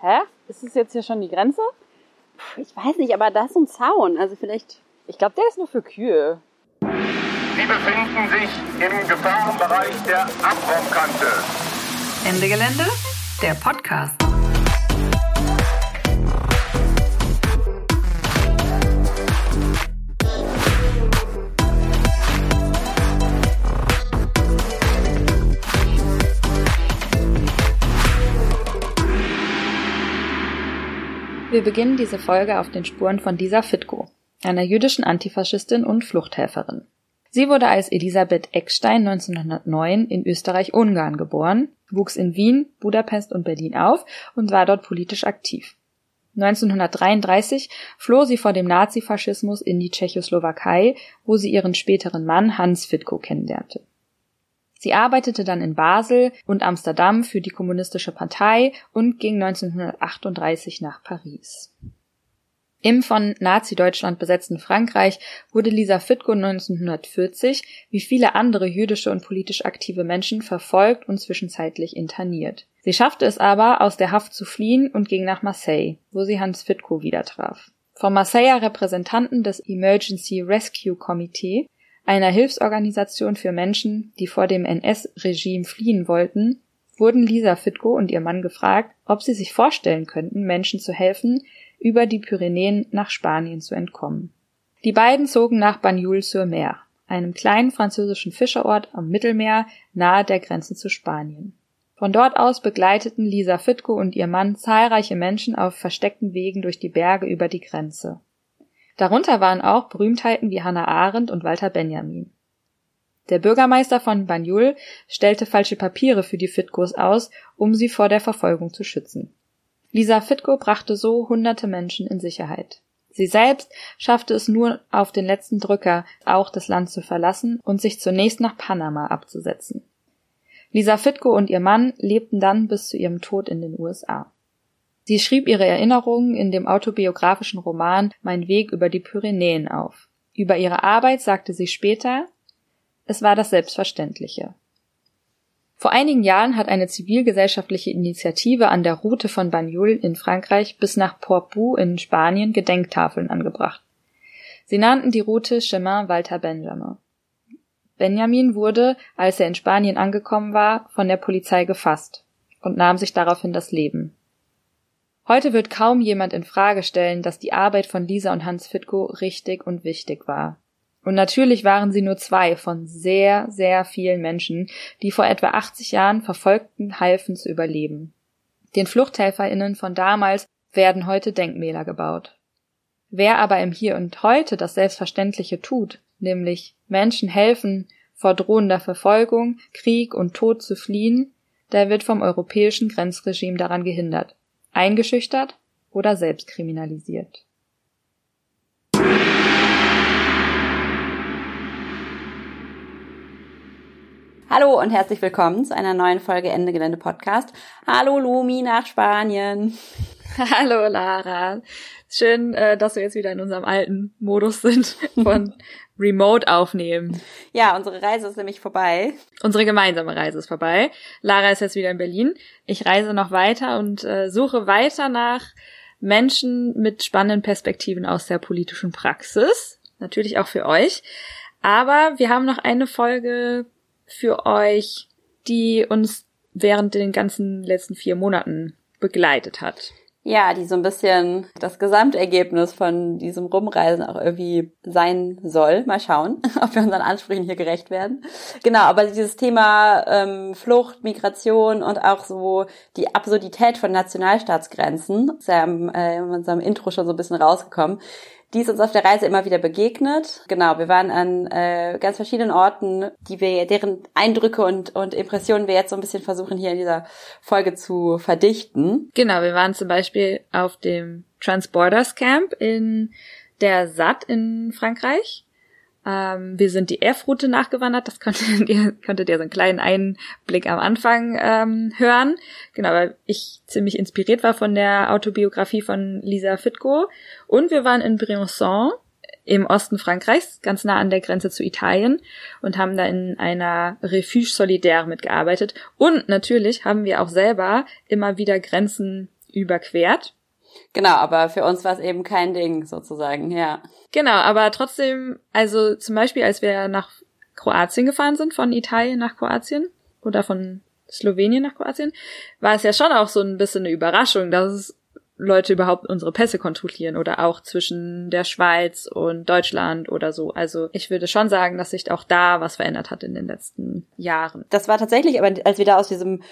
Hä? Ist es jetzt hier schon die Grenze? Ich weiß nicht, aber da ist so ein Zaun. Also vielleicht. Ich glaube, der ist nur für Kühe. Sie befinden sich im Gefahrenbereich der Abraumkante. Ende Gelände, der Podcast. Wir beginnen diese Folge auf den Spuren von Lisa Fitko, einer jüdischen Antifaschistin und Fluchthelferin. Sie wurde als Elisabeth Eckstein 1909 in Österreich-Ungarn geboren, wuchs in Wien, Budapest und Berlin auf und war dort politisch aktiv. 1933 floh sie vor dem Nazifaschismus in die Tschechoslowakei, wo sie ihren späteren Mann Hans Fitko kennenlernte. Sie arbeitete dann in Basel und Amsterdam für die Kommunistische Partei und ging 1938 nach Paris. Im von Nazi-Deutschland besetzten Frankreich wurde Lisa Fitko 1940 wie viele andere jüdische und politisch aktive Menschen verfolgt und zwischenzeitlich interniert. Sie schaffte es aber, aus der Haft zu fliehen und ging nach Marseille, wo sie Hans Fitko wieder traf. Vom Marseiller Repräsentanten des Emergency Rescue Committee einer Hilfsorganisation für Menschen, die vor dem NS-Regime fliehen wollten, wurden Lisa Fitko und ihr Mann gefragt, ob sie sich vorstellen könnten, Menschen zu helfen, über die Pyrenäen nach Spanien zu entkommen. Die beiden zogen nach Bagnoul-sur-Mer, einem kleinen französischen Fischerort am Mittelmeer nahe der Grenze zu Spanien. Von dort aus begleiteten Lisa Fitko und ihr Mann zahlreiche Menschen auf versteckten Wegen durch die Berge über die Grenze. Darunter waren auch Berühmtheiten wie Hannah Arendt und Walter Benjamin. Der Bürgermeister von Banjul stellte falsche Papiere für die Fitkos aus, um sie vor der Verfolgung zu schützen. Lisa Fitko brachte so hunderte Menschen in Sicherheit. Sie selbst schaffte es nur auf den letzten Drücker, auch das Land zu verlassen und sich zunächst nach Panama abzusetzen. Lisa Fitko und ihr Mann lebten dann bis zu ihrem Tod in den USA. Sie schrieb ihre Erinnerungen in dem autobiografischen Roman Mein Weg über die Pyrenäen auf. Über ihre Arbeit sagte sie später, es war das Selbstverständliche. Vor einigen Jahren hat eine zivilgesellschaftliche Initiative an der Route von Banjul in Frankreich bis nach Portbou in Spanien Gedenktafeln angebracht. Sie nannten die Route Chemin Walter Benjamin. Benjamin wurde, als er in Spanien angekommen war, von der Polizei gefasst und nahm sich daraufhin das Leben. Heute wird kaum jemand in Frage stellen, dass die Arbeit von Lisa und Hans Fitko richtig und wichtig war. Und natürlich waren sie nur zwei von sehr, sehr vielen Menschen, die vor etwa 80 Jahren Verfolgten halfen zu überleben. Den FluchthelferInnen von damals werden heute Denkmäler gebaut. Wer aber im Hier und Heute das Selbstverständliche tut, nämlich Menschen helfen, vor drohender Verfolgung, Krieg und Tod zu fliehen, der wird vom europäischen Grenzregime daran gehindert eingeschüchtert oder selbst kriminalisiert. Hallo und herzlich willkommen zu einer neuen Folge Ende Gelände Podcast. Hallo Lumi nach Spanien. Hallo Lara. Schön, äh, dass wir jetzt wieder in unserem alten Modus sind von Remote aufnehmen. Ja, unsere Reise ist nämlich vorbei. Unsere gemeinsame Reise ist vorbei. Lara ist jetzt wieder in Berlin. Ich reise noch weiter und äh, suche weiter nach Menschen mit spannenden Perspektiven aus der politischen Praxis. Natürlich auch für euch. Aber wir haben noch eine Folge für euch, die uns während den ganzen letzten vier Monaten begleitet hat ja, die so ein bisschen das Gesamtergebnis von diesem Rumreisen auch irgendwie sein soll. Mal schauen, ob wir unseren Ansprüchen hier gerecht werden. Genau, aber dieses Thema ähm, Flucht, Migration und auch so die Absurdität von Nationalstaatsgrenzen ist ja im, äh, in unserem Intro schon so ein bisschen rausgekommen die ist uns auf der Reise immer wieder begegnet. Genau, wir waren an äh, ganz verschiedenen Orten, die wir, deren Eindrücke und, und Impressionen wir jetzt so ein bisschen versuchen, hier in dieser Folge zu verdichten. Genau, wir waren zum Beispiel auf dem Transporters Camp in der SAT in Frankreich. Ähm, wir sind die F-Route nachgewandert, das konntet ihr, konntet ihr so einen kleinen Einblick am Anfang ähm, hören. Genau, weil ich ziemlich inspiriert war von der Autobiografie von Lisa Fitko. Und wir waren in Briançon im Osten Frankreichs, ganz nah an der Grenze zu Italien und haben da in einer Refuge Solidaire mitgearbeitet. Und natürlich haben wir auch selber immer wieder Grenzen überquert. Genau, aber für uns war es eben kein Ding sozusagen, ja. Genau, aber trotzdem, also zum Beispiel, als wir nach Kroatien gefahren sind, von Italien nach Kroatien oder von Slowenien nach Kroatien, war es ja schon auch so ein bisschen eine Überraschung, dass es Leute überhaupt unsere Pässe kontrollieren oder auch zwischen der Schweiz und Deutschland oder so. Also ich würde schon sagen, dass sich auch da was verändert hat in den letzten Jahren. Das war tatsächlich, aber als wir da aus diesem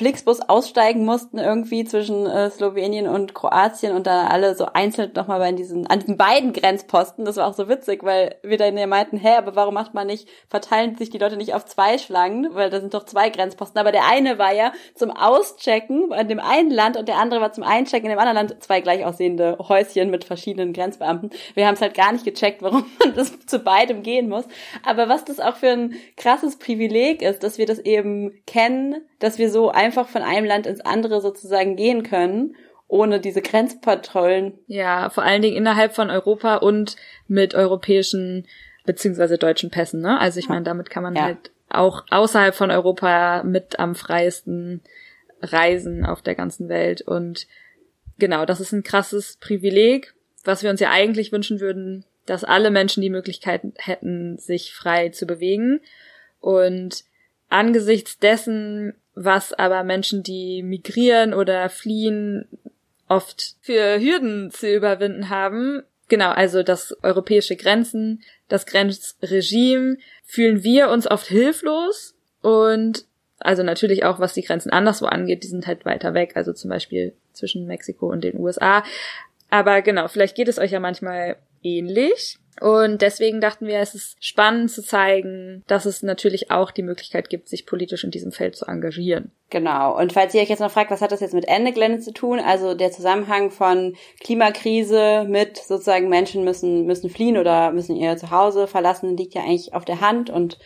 Flixbus aussteigen mussten irgendwie zwischen äh, Slowenien und Kroatien und dann alle so einzeln nochmal bei diesen, an diesen beiden Grenzposten. Das war auch so witzig, weil wir dann ja meinten, hä, aber warum macht man nicht, verteilen sich die Leute nicht auf zwei Schlangen, weil da sind doch zwei Grenzposten. Aber der eine war ja zum Auschecken in dem einen Land und der andere war zum Einchecken in dem anderen Land. Zwei gleich aussehende Häuschen mit verschiedenen Grenzbeamten. Wir haben es halt gar nicht gecheckt, warum man das zu beidem gehen muss. Aber was das auch für ein krasses Privileg ist, dass wir das eben kennen, dass wir so einfach von einem Land ins andere sozusagen gehen können, ohne diese Grenzpatrollen. Ja, vor allen Dingen innerhalb von Europa und mit europäischen beziehungsweise deutschen Pässen, ne? Also ich meine, damit kann man ja. halt auch außerhalb von Europa mit am freiesten reisen auf der ganzen Welt. Und genau, das ist ein krasses Privileg, was wir uns ja eigentlich wünschen würden, dass alle Menschen die Möglichkeit hätten, sich frei zu bewegen. Und angesichts dessen was aber Menschen, die migrieren oder fliehen, oft für Hürden zu überwinden haben. Genau, also das europäische Grenzen, das Grenzregime, fühlen wir uns oft hilflos und also natürlich auch, was die Grenzen anderswo angeht, die sind halt weiter weg, also zum Beispiel zwischen Mexiko und den USA. Aber genau, vielleicht geht es euch ja manchmal ähnlich. Und deswegen dachten wir, es ist spannend zu zeigen, dass es natürlich auch die Möglichkeit gibt, sich politisch in diesem Feld zu engagieren. Genau. Und falls ihr euch jetzt noch fragt, was hat das jetzt mit Ende Gelände zu tun? Also der Zusammenhang von Klimakrise mit sozusagen Menschen müssen, müssen fliehen oder müssen ihr Zuhause verlassen, liegt ja eigentlich auf der Hand und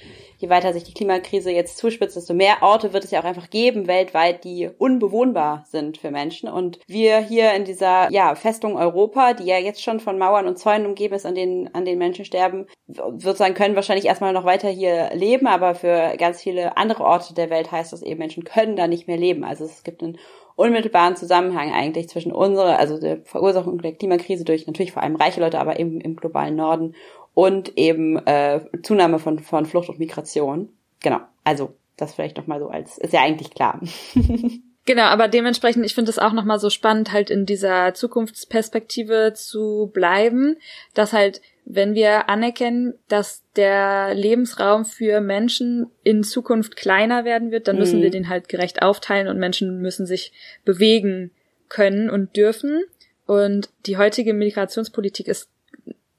je weiter sich die Klimakrise jetzt zuspitzt, desto mehr Orte wird es ja auch einfach geben weltweit, die unbewohnbar sind für Menschen. Und wir hier in dieser ja, Festung Europa, die ja jetzt schon von Mauern und Zäunen umgeben ist, an denen, an denen Menschen sterben, sozusagen können wahrscheinlich erstmal noch weiter hier leben, aber für ganz viele andere Orte der Welt heißt das eben, Menschen können da nicht mehr leben. Also es gibt einen unmittelbaren Zusammenhang eigentlich zwischen unserer, also der Verursachung der Klimakrise durch natürlich vor allem reiche Leute, aber eben im globalen Norden und eben äh, Zunahme von, von Flucht und Migration. Genau, also das vielleicht noch mal so als, ist ja eigentlich klar. Genau, aber dementsprechend, ich finde es auch nochmal so spannend, halt in dieser Zukunftsperspektive zu bleiben, dass halt, wenn wir anerkennen, dass der Lebensraum für Menschen in Zukunft kleiner werden wird, dann müssen mhm. wir den halt gerecht aufteilen und Menschen müssen sich bewegen können und dürfen. Und die heutige Migrationspolitik ist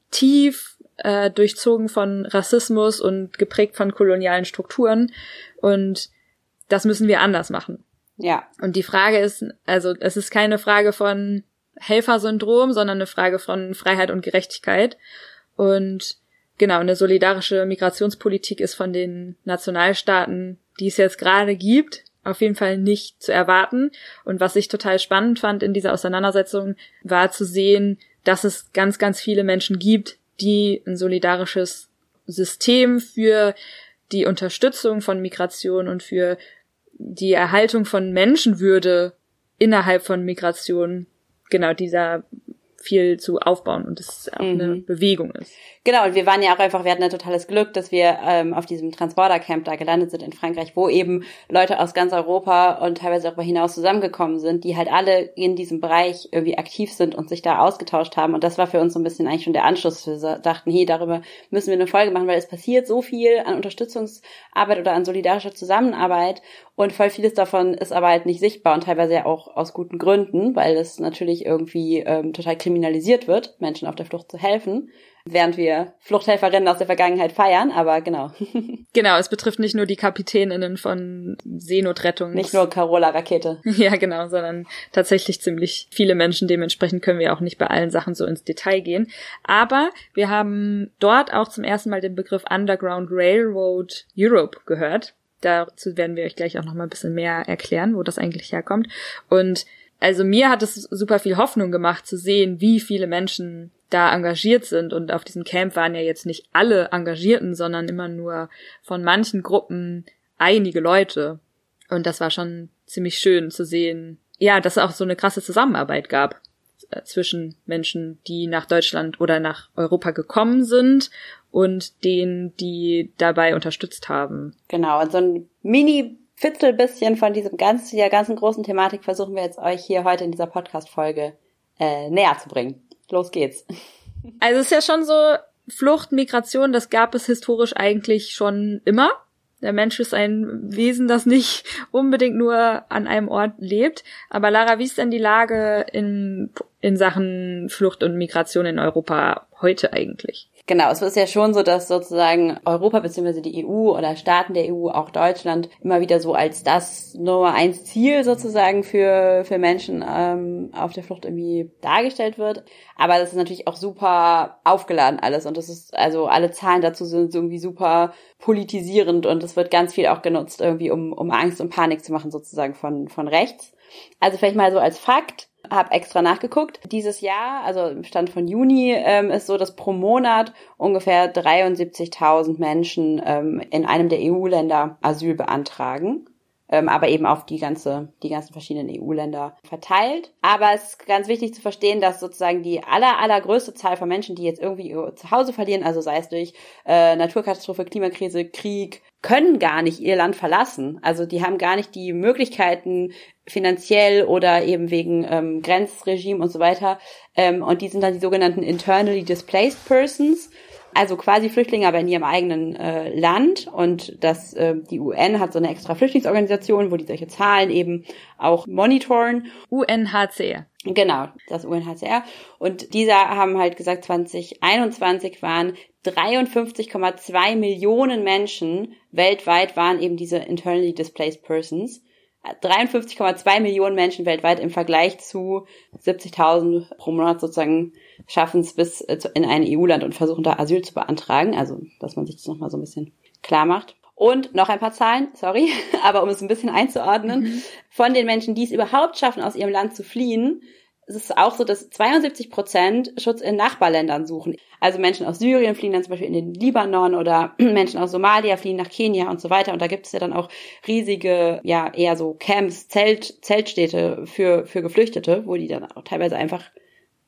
tief äh, durchzogen von Rassismus und geprägt von kolonialen Strukturen. Und das müssen wir anders machen. Ja. Und die Frage ist, also es ist keine Frage von Helfersyndrom, sondern eine Frage von Freiheit und Gerechtigkeit. Und genau, eine solidarische Migrationspolitik ist von den Nationalstaaten, die es jetzt gerade gibt, auf jeden Fall nicht zu erwarten. Und was ich total spannend fand in dieser Auseinandersetzung, war zu sehen, dass es ganz, ganz viele Menschen gibt, die ein solidarisches System für die Unterstützung von Migration und für die Erhaltung von Menschenwürde innerhalb von Migration genau dieser viel zu aufbauen und es auch mhm. eine Bewegung ist. Genau, und wir waren ja auch einfach, wir hatten ein totales Glück, dass wir ähm, auf diesem Transporter-Camp da gelandet sind in Frankreich, wo eben Leute aus ganz Europa und teilweise darüber hinaus zusammengekommen sind, die halt alle in diesem Bereich irgendwie aktiv sind und sich da ausgetauscht haben. Und das war für uns so ein bisschen eigentlich schon der Anschluss. Wir dachten, hey, darüber müssen wir eine Folge machen, weil es passiert so viel an Unterstützungsarbeit oder an solidarischer Zusammenarbeit und voll vieles davon ist aber halt nicht sichtbar und teilweise ja auch aus guten Gründen, weil es natürlich irgendwie ähm, total kriminalisiert wird, Menschen auf der Flucht zu helfen während wir Fluchthelferinnen aus der Vergangenheit feiern, aber genau. Genau, es betrifft nicht nur die Kapitäninnen von Seenotrettung. Nicht nur Carola Rakete. Ja, genau, sondern tatsächlich ziemlich viele Menschen. Dementsprechend können wir auch nicht bei allen Sachen so ins Detail gehen. Aber wir haben dort auch zum ersten Mal den Begriff Underground Railroad Europe gehört. Dazu werden wir euch gleich auch noch mal ein bisschen mehr erklären, wo das eigentlich herkommt. Und also mir hat es super viel Hoffnung gemacht zu sehen, wie viele Menschen da engagiert sind. Und auf diesem Camp waren ja jetzt nicht alle Engagierten, sondern immer nur von manchen Gruppen einige Leute. Und das war schon ziemlich schön zu sehen, ja, dass es auch so eine krasse Zusammenarbeit gab äh, zwischen Menschen, die nach Deutschland oder nach Europa gekommen sind und denen, die dabei unterstützt haben. Genau, und so ein Mini Fitzel bisschen von diesem ganzen, der ganzen großen Thematik versuchen wir jetzt euch hier heute in dieser Podcast-Folge äh, näher zu bringen. Los geht's. Also es ist ja schon so, Flucht, Migration, das gab es historisch eigentlich schon immer. Der Mensch ist ein Wesen, das nicht unbedingt nur an einem Ort lebt. Aber Lara, wie ist denn die Lage in, in Sachen Flucht und Migration in Europa heute eigentlich? Genau, es ist ja schon so, dass sozusagen Europa bzw. die EU oder Staaten der EU, auch Deutschland, immer wieder so als das Nummer eins Ziel sozusagen für, für Menschen ähm, auf der Flucht irgendwie dargestellt wird. Aber das ist natürlich auch super aufgeladen alles und das ist, also alle Zahlen dazu sind irgendwie super politisierend und es wird ganz viel auch genutzt, irgendwie um, um Angst und Panik zu machen sozusagen von, von rechts. Also vielleicht mal so als Fakt, habe extra nachgeguckt. Dieses Jahr, also im Stand von Juni, ähm, ist so, dass pro Monat ungefähr 73.000 Menschen ähm, in einem der EU-Länder Asyl beantragen. Ähm, aber eben auf die ganze, die ganzen verschiedenen EU-Länder verteilt. Aber es ist ganz wichtig zu verstehen, dass sozusagen die aller, allergrößte Zahl von Menschen, die jetzt irgendwie ihr Zuhause verlieren, also sei es durch äh, Naturkatastrophe, Klimakrise, Krieg, können gar nicht ihr Land verlassen. Also die haben gar nicht die Möglichkeiten, finanziell oder eben wegen ähm, Grenzregime und so weiter. Ähm, und die sind dann die sogenannten internally displaced persons, also quasi Flüchtlinge, aber in ihrem eigenen äh, Land. Und das, äh, die UN hat so eine extra Flüchtlingsorganisation, wo die solche Zahlen eben auch monitoren. UNHCR. Genau, das UNHCR. Und diese haben halt gesagt, 2021 waren 53,2 Millionen Menschen weltweit waren eben diese internally displaced persons. 53,2 Millionen Menschen weltweit im Vergleich zu 70.000 pro Monat sozusagen schaffen es bis äh, in ein EU-Land und versuchen da Asyl zu beantragen. Also, dass man sich das nochmal so ein bisschen klar macht. Und noch ein paar Zahlen, sorry, aber um es ein bisschen einzuordnen. Mhm. Von den Menschen, die es überhaupt schaffen, aus ihrem Land zu fliehen, es ist auch so, dass 72 Prozent Schutz in Nachbarländern suchen. Also Menschen aus Syrien fliehen dann zum Beispiel in den Libanon oder Menschen aus Somalia fliehen nach Kenia und so weiter. Und da gibt es ja dann auch riesige, ja, eher so Camps, Zelt, Zeltstädte für, für Geflüchtete, wo die dann auch teilweise einfach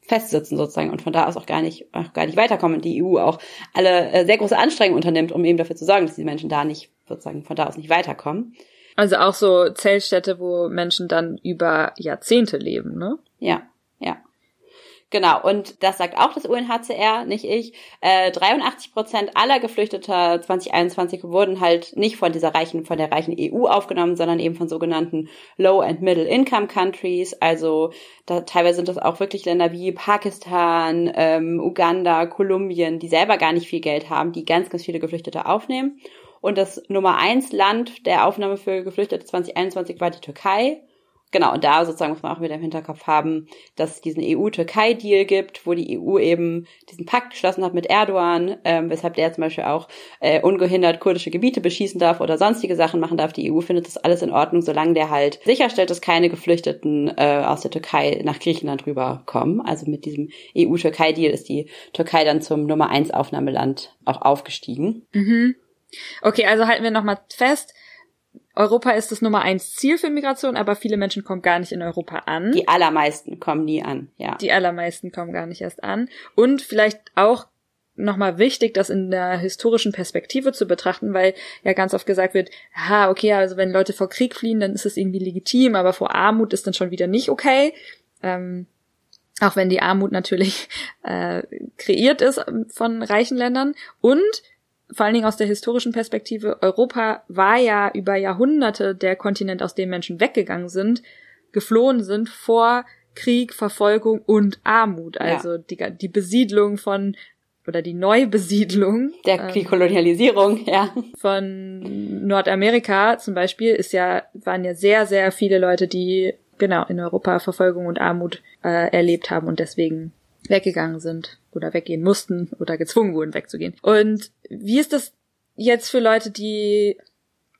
festsitzen sozusagen und von da aus auch gar nicht, auch gar nicht weiterkommen. Die EU auch alle äh, sehr große Anstrengungen unternimmt, um eben dafür zu sorgen, dass die Menschen da nicht sozusagen von da aus nicht weiterkommen. Also auch so Zeltstädte, wo Menschen dann über Jahrzehnte leben, ne? Ja, ja. Genau, und das sagt auch das UNHCR, nicht ich. Äh, 83 Prozent aller Geflüchteter 2021 wurden halt nicht von dieser reichen, von der reichen EU aufgenommen, sondern eben von sogenannten Low and Middle Income Countries. Also da, teilweise sind das auch wirklich Länder wie Pakistan, ähm, Uganda, Kolumbien, die selber gar nicht viel Geld haben, die ganz, ganz viele Geflüchtete aufnehmen. Und das Nummer eins Land der Aufnahme für Geflüchtete 2021 war die Türkei genau, und da sozusagen muss man auch wieder im Hinterkopf haben, dass es diesen EU-Türkei-Deal gibt, wo die EU eben diesen Pakt geschlossen hat mit Erdogan, ähm, weshalb der zum Beispiel auch äh, ungehindert kurdische Gebiete beschießen darf oder sonstige Sachen machen darf. Die EU findet das alles in Ordnung, solange der halt sicherstellt, dass keine Geflüchteten äh, aus der Türkei nach Griechenland rüberkommen. Also mit diesem EU-Türkei-Deal ist die Türkei dann zum Nummer eins Aufnahmeland auch aufgestiegen. Mhm. Okay, also halten wir nochmal fest Europa ist das Nummer eins Ziel für Migration, aber viele Menschen kommen gar nicht in Europa an. Die allermeisten kommen nie an, ja. Die allermeisten kommen gar nicht erst an. Und vielleicht auch nochmal wichtig, das in der historischen Perspektive zu betrachten, weil ja ganz oft gesagt wird, ja, okay, also wenn Leute vor Krieg fliehen, dann ist es irgendwie legitim, aber vor Armut ist dann schon wieder nicht okay. Ähm, auch wenn die Armut natürlich äh, kreiert ist von reichen Ländern. Und vor allen Dingen aus der historischen Perspektive, Europa war ja über Jahrhunderte der Kontinent, aus dem Menschen weggegangen sind, geflohen sind vor Krieg, Verfolgung und Armut. Also ja. die, die Besiedlung von oder die Neubesiedlung der ähm, Kolonialisierung, ja. Von Nordamerika zum Beispiel ist ja, waren ja sehr, sehr viele Leute, die genau in Europa Verfolgung und Armut äh, erlebt haben und deswegen weggegangen sind oder weggehen mussten oder gezwungen wurden wegzugehen. Und wie ist das jetzt für Leute, die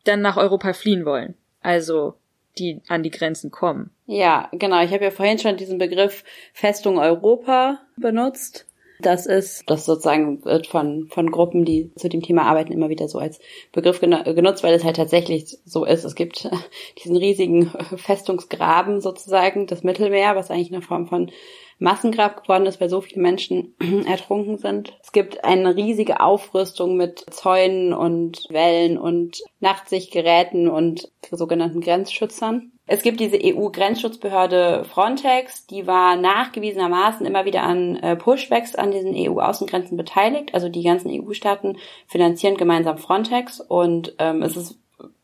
dann nach Europa fliehen wollen? Also die an die Grenzen kommen. Ja, genau. Ich habe ja vorhin schon diesen Begriff Festung Europa benutzt. Das ist, das sozusagen wird von, von Gruppen, die zu dem Thema arbeiten, immer wieder so als Begriff genutzt, weil es halt tatsächlich so ist. Es gibt diesen riesigen Festungsgraben sozusagen, das Mittelmeer, was eigentlich eine Form von Massengrab geworden ist, weil so viele Menschen ertrunken sind. Es gibt eine riesige Aufrüstung mit Zäunen und Wellen und Nachtsichtgeräten und sogenannten Grenzschützern. Es gibt diese EU-Grenzschutzbehörde Frontex, die war nachgewiesenermaßen immer wieder an äh, Pushbacks an diesen EU-Außengrenzen beteiligt. Also die ganzen EU-Staaten finanzieren gemeinsam Frontex und ähm, es ist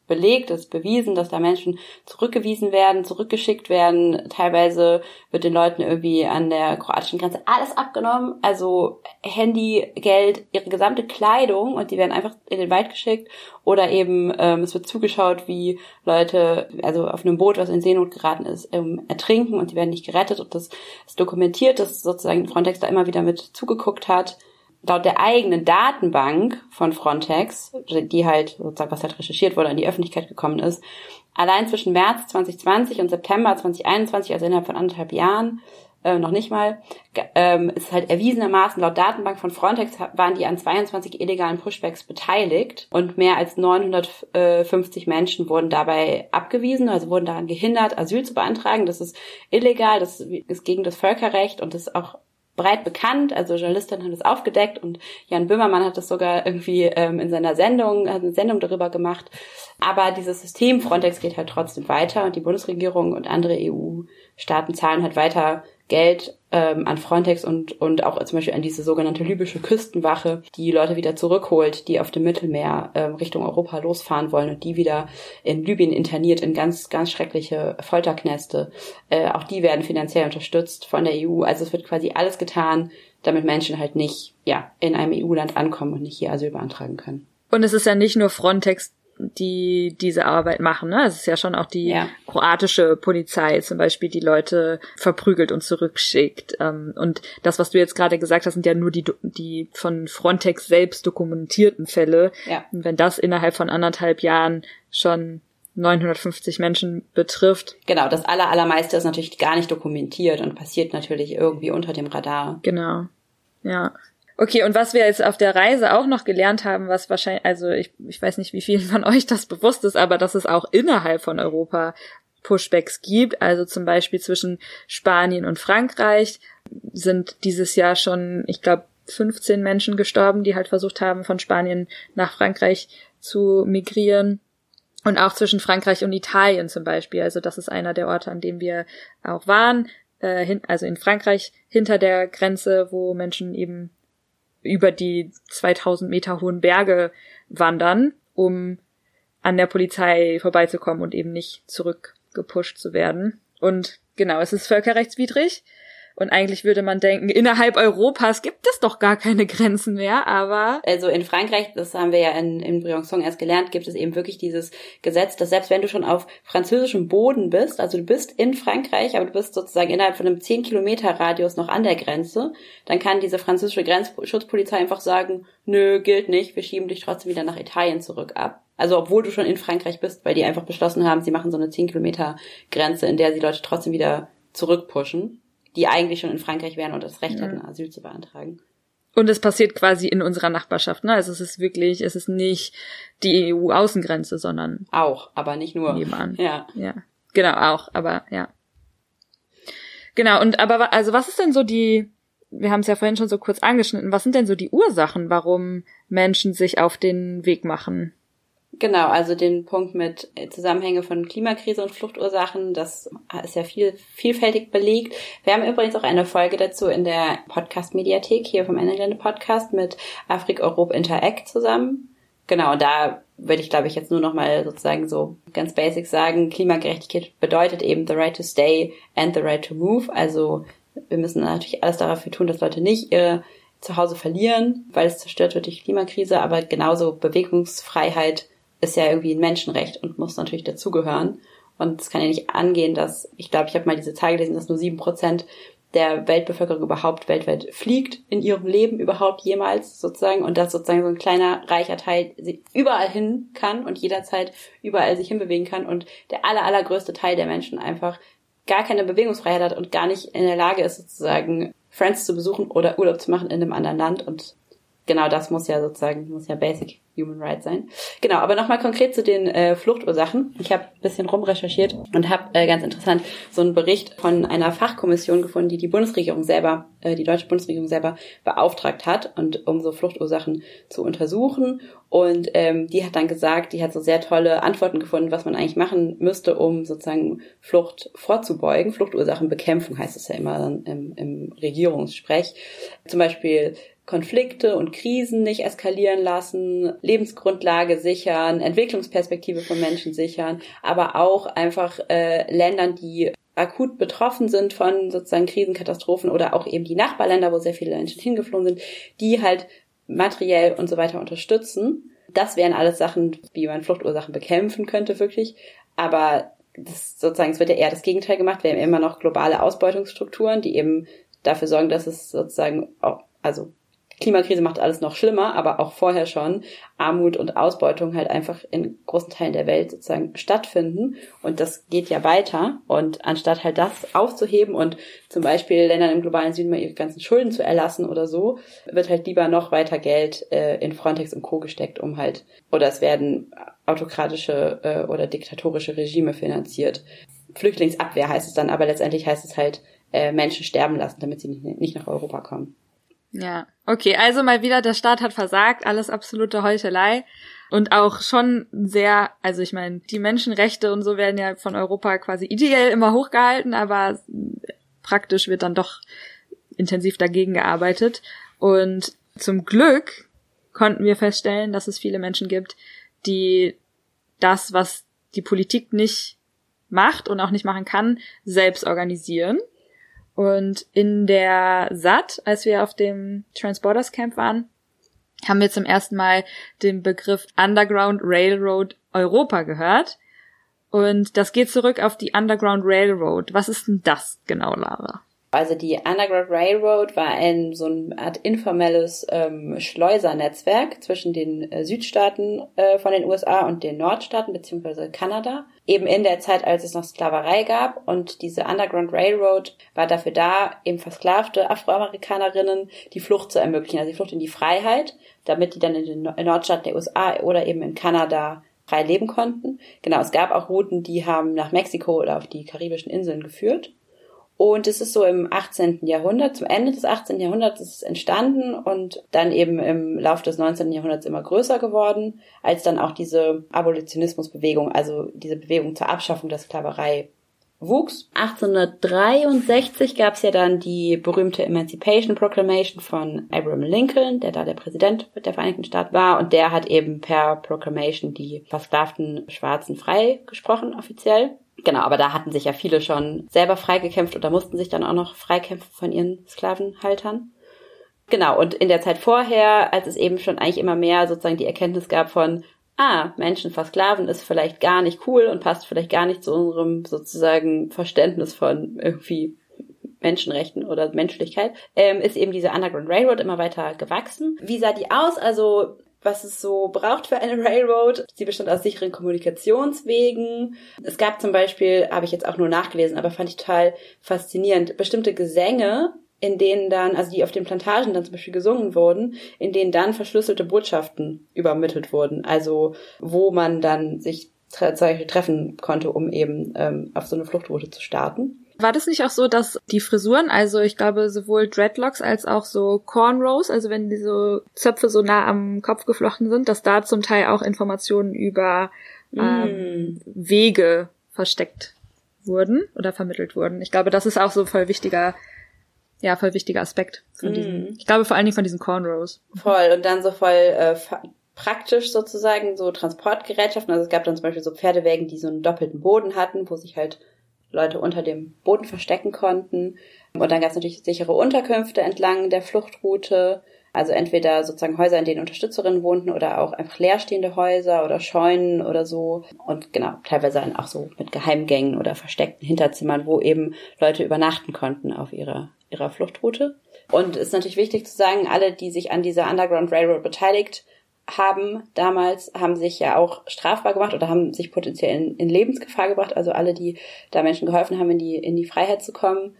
belegt, ist bewiesen, dass da Menschen zurückgewiesen werden, zurückgeschickt werden. Teilweise wird den Leuten irgendwie an der kroatischen Grenze alles abgenommen, also Handy, Geld, ihre gesamte Kleidung und die werden einfach in den Wald geschickt. Oder eben ähm, es wird zugeschaut, wie Leute, also auf einem Boot, was in Seenot geraten ist, ähm, ertrinken und die werden nicht gerettet. Und das ist dokumentiert, dass sozusagen Frontex da immer wieder mit zugeguckt hat laut der eigenen Datenbank von Frontex, die halt sozusagen, was halt recherchiert wurde, an die Öffentlichkeit gekommen ist, allein zwischen März 2020 und September 2021, also innerhalb von anderthalb Jahren, äh, noch nicht mal, ähm, ist halt erwiesenermaßen laut Datenbank von Frontex waren die an 22 illegalen Pushbacks beteiligt und mehr als 950 Menschen wurden dabei abgewiesen, also wurden daran gehindert, Asyl zu beantragen. Das ist illegal, das ist gegen das Völkerrecht und das ist auch breit bekannt. Also Journalistin hat es aufgedeckt und Jan Böhmermann hat das sogar irgendwie ähm, in seiner Sendung, hat eine Sendung darüber gemacht. Aber dieses System Frontex geht halt trotzdem weiter und die Bundesregierung und andere EU-Staaten zahlen halt weiter Geld ähm, an Frontex und, und auch zum Beispiel an diese sogenannte libysche Küstenwache, die Leute wieder zurückholt, die auf dem Mittelmeer ähm, Richtung Europa losfahren wollen und die wieder in Libyen interniert in ganz, ganz schreckliche Folterknäste. Äh, auch die werden finanziell unterstützt von der EU. Also es wird quasi alles getan, damit Menschen halt nicht ja, in einem EU-Land ankommen und nicht hier Asyl beantragen können. Und es ist ja nicht nur Frontex, die diese Arbeit machen. Ne? Es ist ja schon auch die ja. kroatische Polizei zum Beispiel, die Leute verprügelt und zurückschickt. Ähm, und das, was du jetzt gerade gesagt hast, sind ja nur die, die von Frontex selbst dokumentierten Fälle. Ja. Und wenn das innerhalb von anderthalb Jahren schon 950 Menschen betrifft. Genau, das aller, allermeiste ist natürlich gar nicht dokumentiert und passiert natürlich irgendwie unter dem Radar. Genau. Ja. Okay, und was wir jetzt auf der Reise auch noch gelernt haben, was wahrscheinlich, also ich, ich weiß nicht, wie vielen von euch das bewusst ist, aber dass es auch innerhalb von Europa Pushbacks gibt. Also zum Beispiel zwischen Spanien und Frankreich sind dieses Jahr schon, ich glaube, 15 Menschen gestorben, die halt versucht haben, von Spanien nach Frankreich zu migrieren. Und auch zwischen Frankreich und Italien zum Beispiel. Also das ist einer der Orte, an dem wir auch waren. Äh, hin, also in Frankreich hinter der Grenze, wo Menschen eben über die 2000 Meter hohen Berge wandern, um an der Polizei vorbeizukommen und eben nicht zurückgepusht zu werden. Und genau, es ist völkerrechtswidrig. Und eigentlich würde man denken, innerhalb Europas gibt es doch gar keine Grenzen mehr, aber. Also in Frankreich, das haben wir ja in, in Briançon erst gelernt, gibt es eben wirklich dieses Gesetz, dass selbst wenn du schon auf französischem Boden bist, also du bist in Frankreich, aber du bist sozusagen innerhalb von einem 10 Kilometer Radius noch an der Grenze, dann kann diese französische Grenzschutzpolizei einfach sagen, nö, gilt nicht, wir schieben dich trotzdem wieder nach Italien zurück ab. Also obwohl du schon in Frankreich bist, weil die einfach beschlossen haben, sie machen so eine 10 Kilometer Grenze, in der sie Leute trotzdem wieder zurückpushen die eigentlich schon in Frankreich wären und das Recht ja. hätten, Asyl zu beantragen. Und es passiert quasi in unserer Nachbarschaft, ne? Also es ist wirklich, es ist nicht die EU-Außengrenze, sondern auch, aber nicht nur. Nebenan. Ja. Ja. Genau, auch, aber ja. Genau, und aber also was ist denn so die, wir haben es ja vorhin schon so kurz angeschnitten, was sind denn so die Ursachen, warum Menschen sich auf den Weg machen? Genau, also den Punkt mit Zusammenhänge von Klimakrise und Fluchtursachen, das ist ja viel, vielfältig belegt. Wir haben übrigens auch eine Folge dazu in der Podcast-Mediathek hier vom Engelände Podcast mit Afrik Europe Interact zusammen. Genau, da würde ich, glaube ich, jetzt nur noch mal sozusagen so ganz basic sagen, Klimagerechtigkeit bedeutet eben the right to stay and the right to move. Also wir müssen natürlich alles dafür tun, dass Leute nicht ihr Zuhause verlieren, weil es zerstört wird durch Klimakrise, aber genauso Bewegungsfreiheit ist ja irgendwie ein Menschenrecht und muss natürlich dazugehören. Und es kann ja nicht angehen, dass, ich glaube, ich habe mal diese Zahl gelesen, dass nur sieben Prozent der Weltbevölkerung überhaupt weltweit fliegt, in ihrem Leben überhaupt jemals sozusagen, und dass sozusagen so ein kleiner, reicher Teil überall hin kann und jederzeit überall sich hinbewegen kann und der aller, allergrößte Teil der Menschen einfach gar keine Bewegungsfreiheit hat und gar nicht in der Lage ist, sozusagen Friends zu besuchen oder Urlaub zu machen in einem anderen Land und genau das muss ja sozusagen, muss ja basic Human Rights sein. Genau, aber nochmal konkret zu den äh, Fluchtursachen. Ich habe ein bisschen rumrecherchiert und habe äh, ganz interessant so einen Bericht von einer Fachkommission gefunden, die die Bundesregierung selber, äh, die deutsche Bundesregierung selber beauftragt hat und um so Fluchtursachen zu untersuchen. Und ähm, die hat dann gesagt, die hat so sehr tolle Antworten gefunden, was man eigentlich machen müsste, um sozusagen Flucht vorzubeugen. Fluchtursachenbekämpfung heißt es ja immer im, im Regierungssprech. Zum Beispiel Konflikte und Krisen nicht eskalieren lassen, Lebensgrundlage sichern, Entwicklungsperspektive von Menschen sichern, aber auch einfach äh, Ländern, die akut betroffen sind von sozusagen Krisenkatastrophen oder auch eben die Nachbarländer, wo sehr viele Menschen hingeflohen sind, die halt materiell und so weiter unterstützen. Das wären alles Sachen, wie man Fluchtursachen bekämpfen könnte, wirklich. Aber das sozusagen, es wird ja eher das Gegenteil gemacht. Wir haben immer noch globale Ausbeutungsstrukturen, die eben dafür sorgen, dass es sozusagen auch, also Klimakrise macht alles noch schlimmer, aber auch vorher schon Armut und Ausbeutung halt einfach in großen Teilen der Welt sozusagen stattfinden. Und das geht ja weiter. Und anstatt halt das aufzuheben und zum Beispiel Ländern im globalen Süden mal ihre ganzen Schulden zu erlassen oder so, wird halt lieber noch weiter Geld äh, in Frontex und Co. gesteckt, um halt, oder es werden autokratische äh, oder diktatorische Regime finanziert. Flüchtlingsabwehr heißt es dann, aber letztendlich heißt es halt, äh, Menschen sterben lassen, damit sie nicht, nicht nach Europa kommen. Ja, okay, also mal wieder, der Staat hat versagt, alles absolute Heuchelei. Und auch schon sehr, also ich meine, die Menschenrechte und so werden ja von Europa quasi ideell immer hochgehalten, aber praktisch wird dann doch intensiv dagegen gearbeitet. Und zum Glück konnten wir feststellen, dass es viele Menschen gibt, die das, was die Politik nicht macht und auch nicht machen kann, selbst organisieren. Und in der SAT, als wir auf dem Transporters Camp waren, haben wir zum ersten Mal den Begriff Underground Railroad Europa gehört. Und das geht zurück auf die Underground Railroad. Was ist denn das genau, Lara? Also die Underground Railroad war ein so eine Art informelles ähm, Schleusernetzwerk zwischen den äh, Südstaaten äh, von den USA und den Nordstaaten beziehungsweise Kanada. Eben in der Zeit, als es noch Sklaverei gab. Und diese Underground Railroad war dafür da, eben versklavte Afroamerikanerinnen die Flucht zu ermöglichen, also die Flucht in die Freiheit, damit die dann in den Nordstaaten der USA oder eben in Kanada frei leben konnten. Genau, es gab auch Routen, die haben nach Mexiko oder auf die karibischen Inseln geführt. Und es ist so im 18. Jahrhundert, zum Ende des 18. Jahrhunderts ist es entstanden und dann eben im Laufe des 19. Jahrhunderts immer größer geworden, als dann auch diese Abolitionismusbewegung, also diese Bewegung zur Abschaffung der Sklaverei wuchs. 1863 gab es ja dann die berühmte Emancipation Proclamation von Abraham Lincoln, der da der Präsident der Vereinigten Staaten war und der hat eben per Proclamation die versklavten Schwarzen frei gesprochen offiziell. Genau, aber da hatten sich ja viele schon selber freigekämpft oder mussten sich dann auch noch freikämpfen von ihren Sklavenhaltern. Genau, und in der Zeit vorher, als es eben schon eigentlich immer mehr sozusagen die Erkenntnis gab von, ah, Menschen versklaven ist vielleicht gar nicht cool und passt vielleicht gar nicht zu unserem sozusagen Verständnis von irgendwie Menschenrechten oder Menschlichkeit, ähm, ist eben diese Underground Railroad immer weiter gewachsen. Wie sah die aus? Also was es so braucht für eine Railroad. Sie bestand aus sicheren Kommunikationswegen. Es gab zum Beispiel, habe ich jetzt auch nur nachgelesen, aber fand ich total faszinierend, bestimmte Gesänge, in denen dann, also die auf den Plantagen dann zum Beispiel gesungen wurden, in denen dann verschlüsselte Botschaften übermittelt wurden. Also wo man dann sich treffen konnte, um eben ähm, auf so eine Fluchtroute zu starten. War das nicht auch so, dass die Frisuren, also ich glaube sowohl Dreadlocks als auch so Cornrows, also wenn diese Zöpfe so nah am Kopf geflochten sind, dass da zum Teil auch Informationen über ähm, mm. Wege versteckt wurden oder vermittelt wurden. Ich glaube, das ist auch so voll wichtiger, ja, voll wichtiger Aspekt von mm. diesen, ich glaube vor allen Dingen von diesen Cornrows. Voll, und dann so voll äh, praktisch sozusagen so Transportgerätschaften. Also es gab dann zum Beispiel so Pferdewägen, die so einen doppelten Boden hatten, wo sich halt Leute unter dem Boden verstecken konnten. Und dann gab es natürlich sichere Unterkünfte entlang der Fluchtroute. Also entweder sozusagen Häuser, in denen Unterstützerinnen wohnten oder auch einfach leerstehende Häuser oder Scheunen oder so. Und genau, teilweise dann auch so mit Geheimgängen oder versteckten Hinterzimmern, wo eben Leute übernachten konnten auf ihrer, ihrer Fluchtroute. Und es ist natürlich wichtig zu sagen, alle, die sich an dieser Underground Railroad beteiligt haben damals, haben sich ja auch strafbar gemacht oder haben sich potenziell in, in Lebensgefahr gebracht. Also alle, die da Menschen geholfen haben, in die, in die Freiheit zu kommen,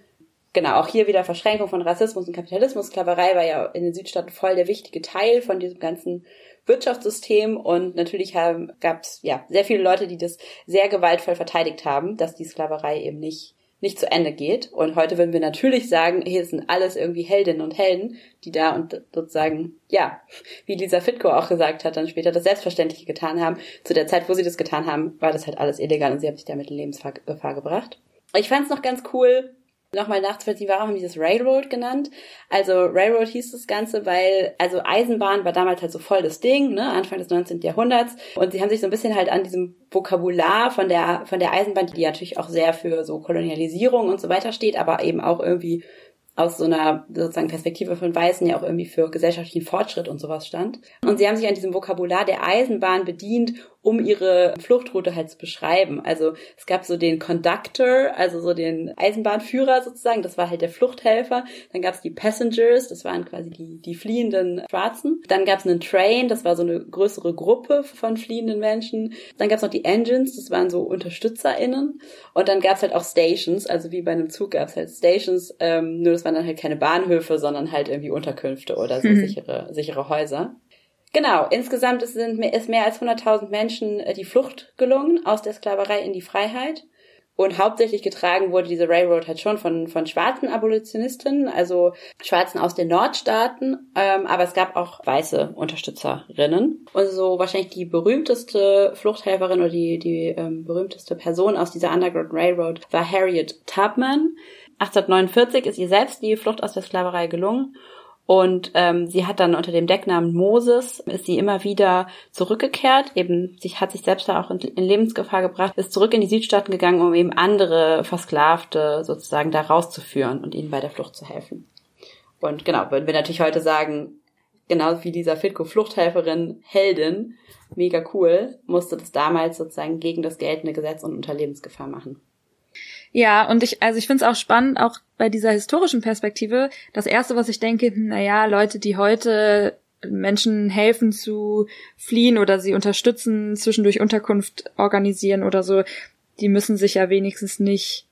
genau, auch hier wieder Verschränkung von Rassismus und Kapitalismus. Sklaverei war ja in den Südstaaten voll der wichtige Teil von diesem ganzen Wirtschaftssystem und natürlich gab es ja sehr viele Leute, die das sehr gewaltvoll verteidigt haben, dass die Sklaverei eben nicht nicht zu Ende geht. Und heute würden wir natürlich sagen, hier sind alles irgendwie Heldinnen und Helden, die da und sozusagen, ja, wie Lisa Fitko auch gesagt hat, dann später das Selbstverständliche getan haben. Zu der Zeit, wo sie das getan haben, war das halt alles illegal und sie haben sich damit in Lebensgefahr gebracht. Ich fand es noch ganz cool, nochmal nachzuvollziehen, warum haben die das Railroad genannt? Also Railroad hieß das Ganze, weil, also Eisenbahn war damals halt so voll das Ding, ne, Anfang des 19. Jahrhunderts. Und sie haben sich so ein bisschen halt an diesem Vokabular von der, von der Eisenbahn, die natürlich auch sehr für so Kolonialisierung und so weiter steht, aber eben auch irgendwie aus so einer sozusagen Perspektive von Weißen ja auch irgendwie für gesellschaftlichen Fortschritt und sowas stand. Und sie haben sich an diesem Vokabular der Eisenbahn bedient, um ihre Fluchtroute halt zu beschreiben. Also es gab so den Conductor, also so den Eisenbahnführer sozusagen, das war halt der Fluchthelfer. Dann gab es die Passengers, das waren quasi die, die fliehenden Schwarzen. Dann gab es einen Train, das war so eine größere Gruppe von fliehenden Menschen. Dann gab es noch die Engines, das waren so UnterstützerInnen. Und dann gab es halt auch Stations, also wie bei einem Zug gab es halt Stations, ähm, nur das waren dann halt keine Bahnhöfe, sondern halt irgendwie Unterkünfte oder so mhm. sichere, sichere Häuser. Genau, insgesamt ist, sind, ist mehr als 100.000 Menschen äh, die Flucht gelungen aus der Sklaverei in die Freiheit. Und hauptsächlich getragen wurde diese Railroad halt schon von, von schwarzen Abolitionisten, also Schwarzen aus den Nordstaaten, ähm, aber es gab auch weiße Unterstützerinnen. Und so wahrscheinlich die berühmteste Fluchthelferin oder die, die ähm, berühmteste Person aus dieser Underground Railroad war Harriet Tubman. 1849 ist ihr selbst die Flucht aus der Sklaverei gelungen und ähm, sie hat dann unter dem Decknamen Moses, ist sie immer wieder zurückgekehrt, eben sich hat sich selbst da auch in, in, Lebensgefahr gebracht, ist zurück in die Südstaaten gegangen, um eben andere Versklavte sozusagen da rauszuführen und ihnen bei der Flucht zu helfen. Und genau, würden wir natürlich heute sagen, genau wie dieser Fitko-Fluchthelferin Heldin, mega cool, musste das damals sozusagen gegen das geltende Gesetz und unter Lebensgefahr machen. Ja, und ich, also ich finde es auch spannend, auch bei dieser historischen Perspektive. Das erste, was ich denke, hm, naja, Leute, die heute Menschen helfen zu fliehen oder sie unterstützen, zwischendurch Unterkunft organisieren oder so, die müssen sich ja wenigstens nicht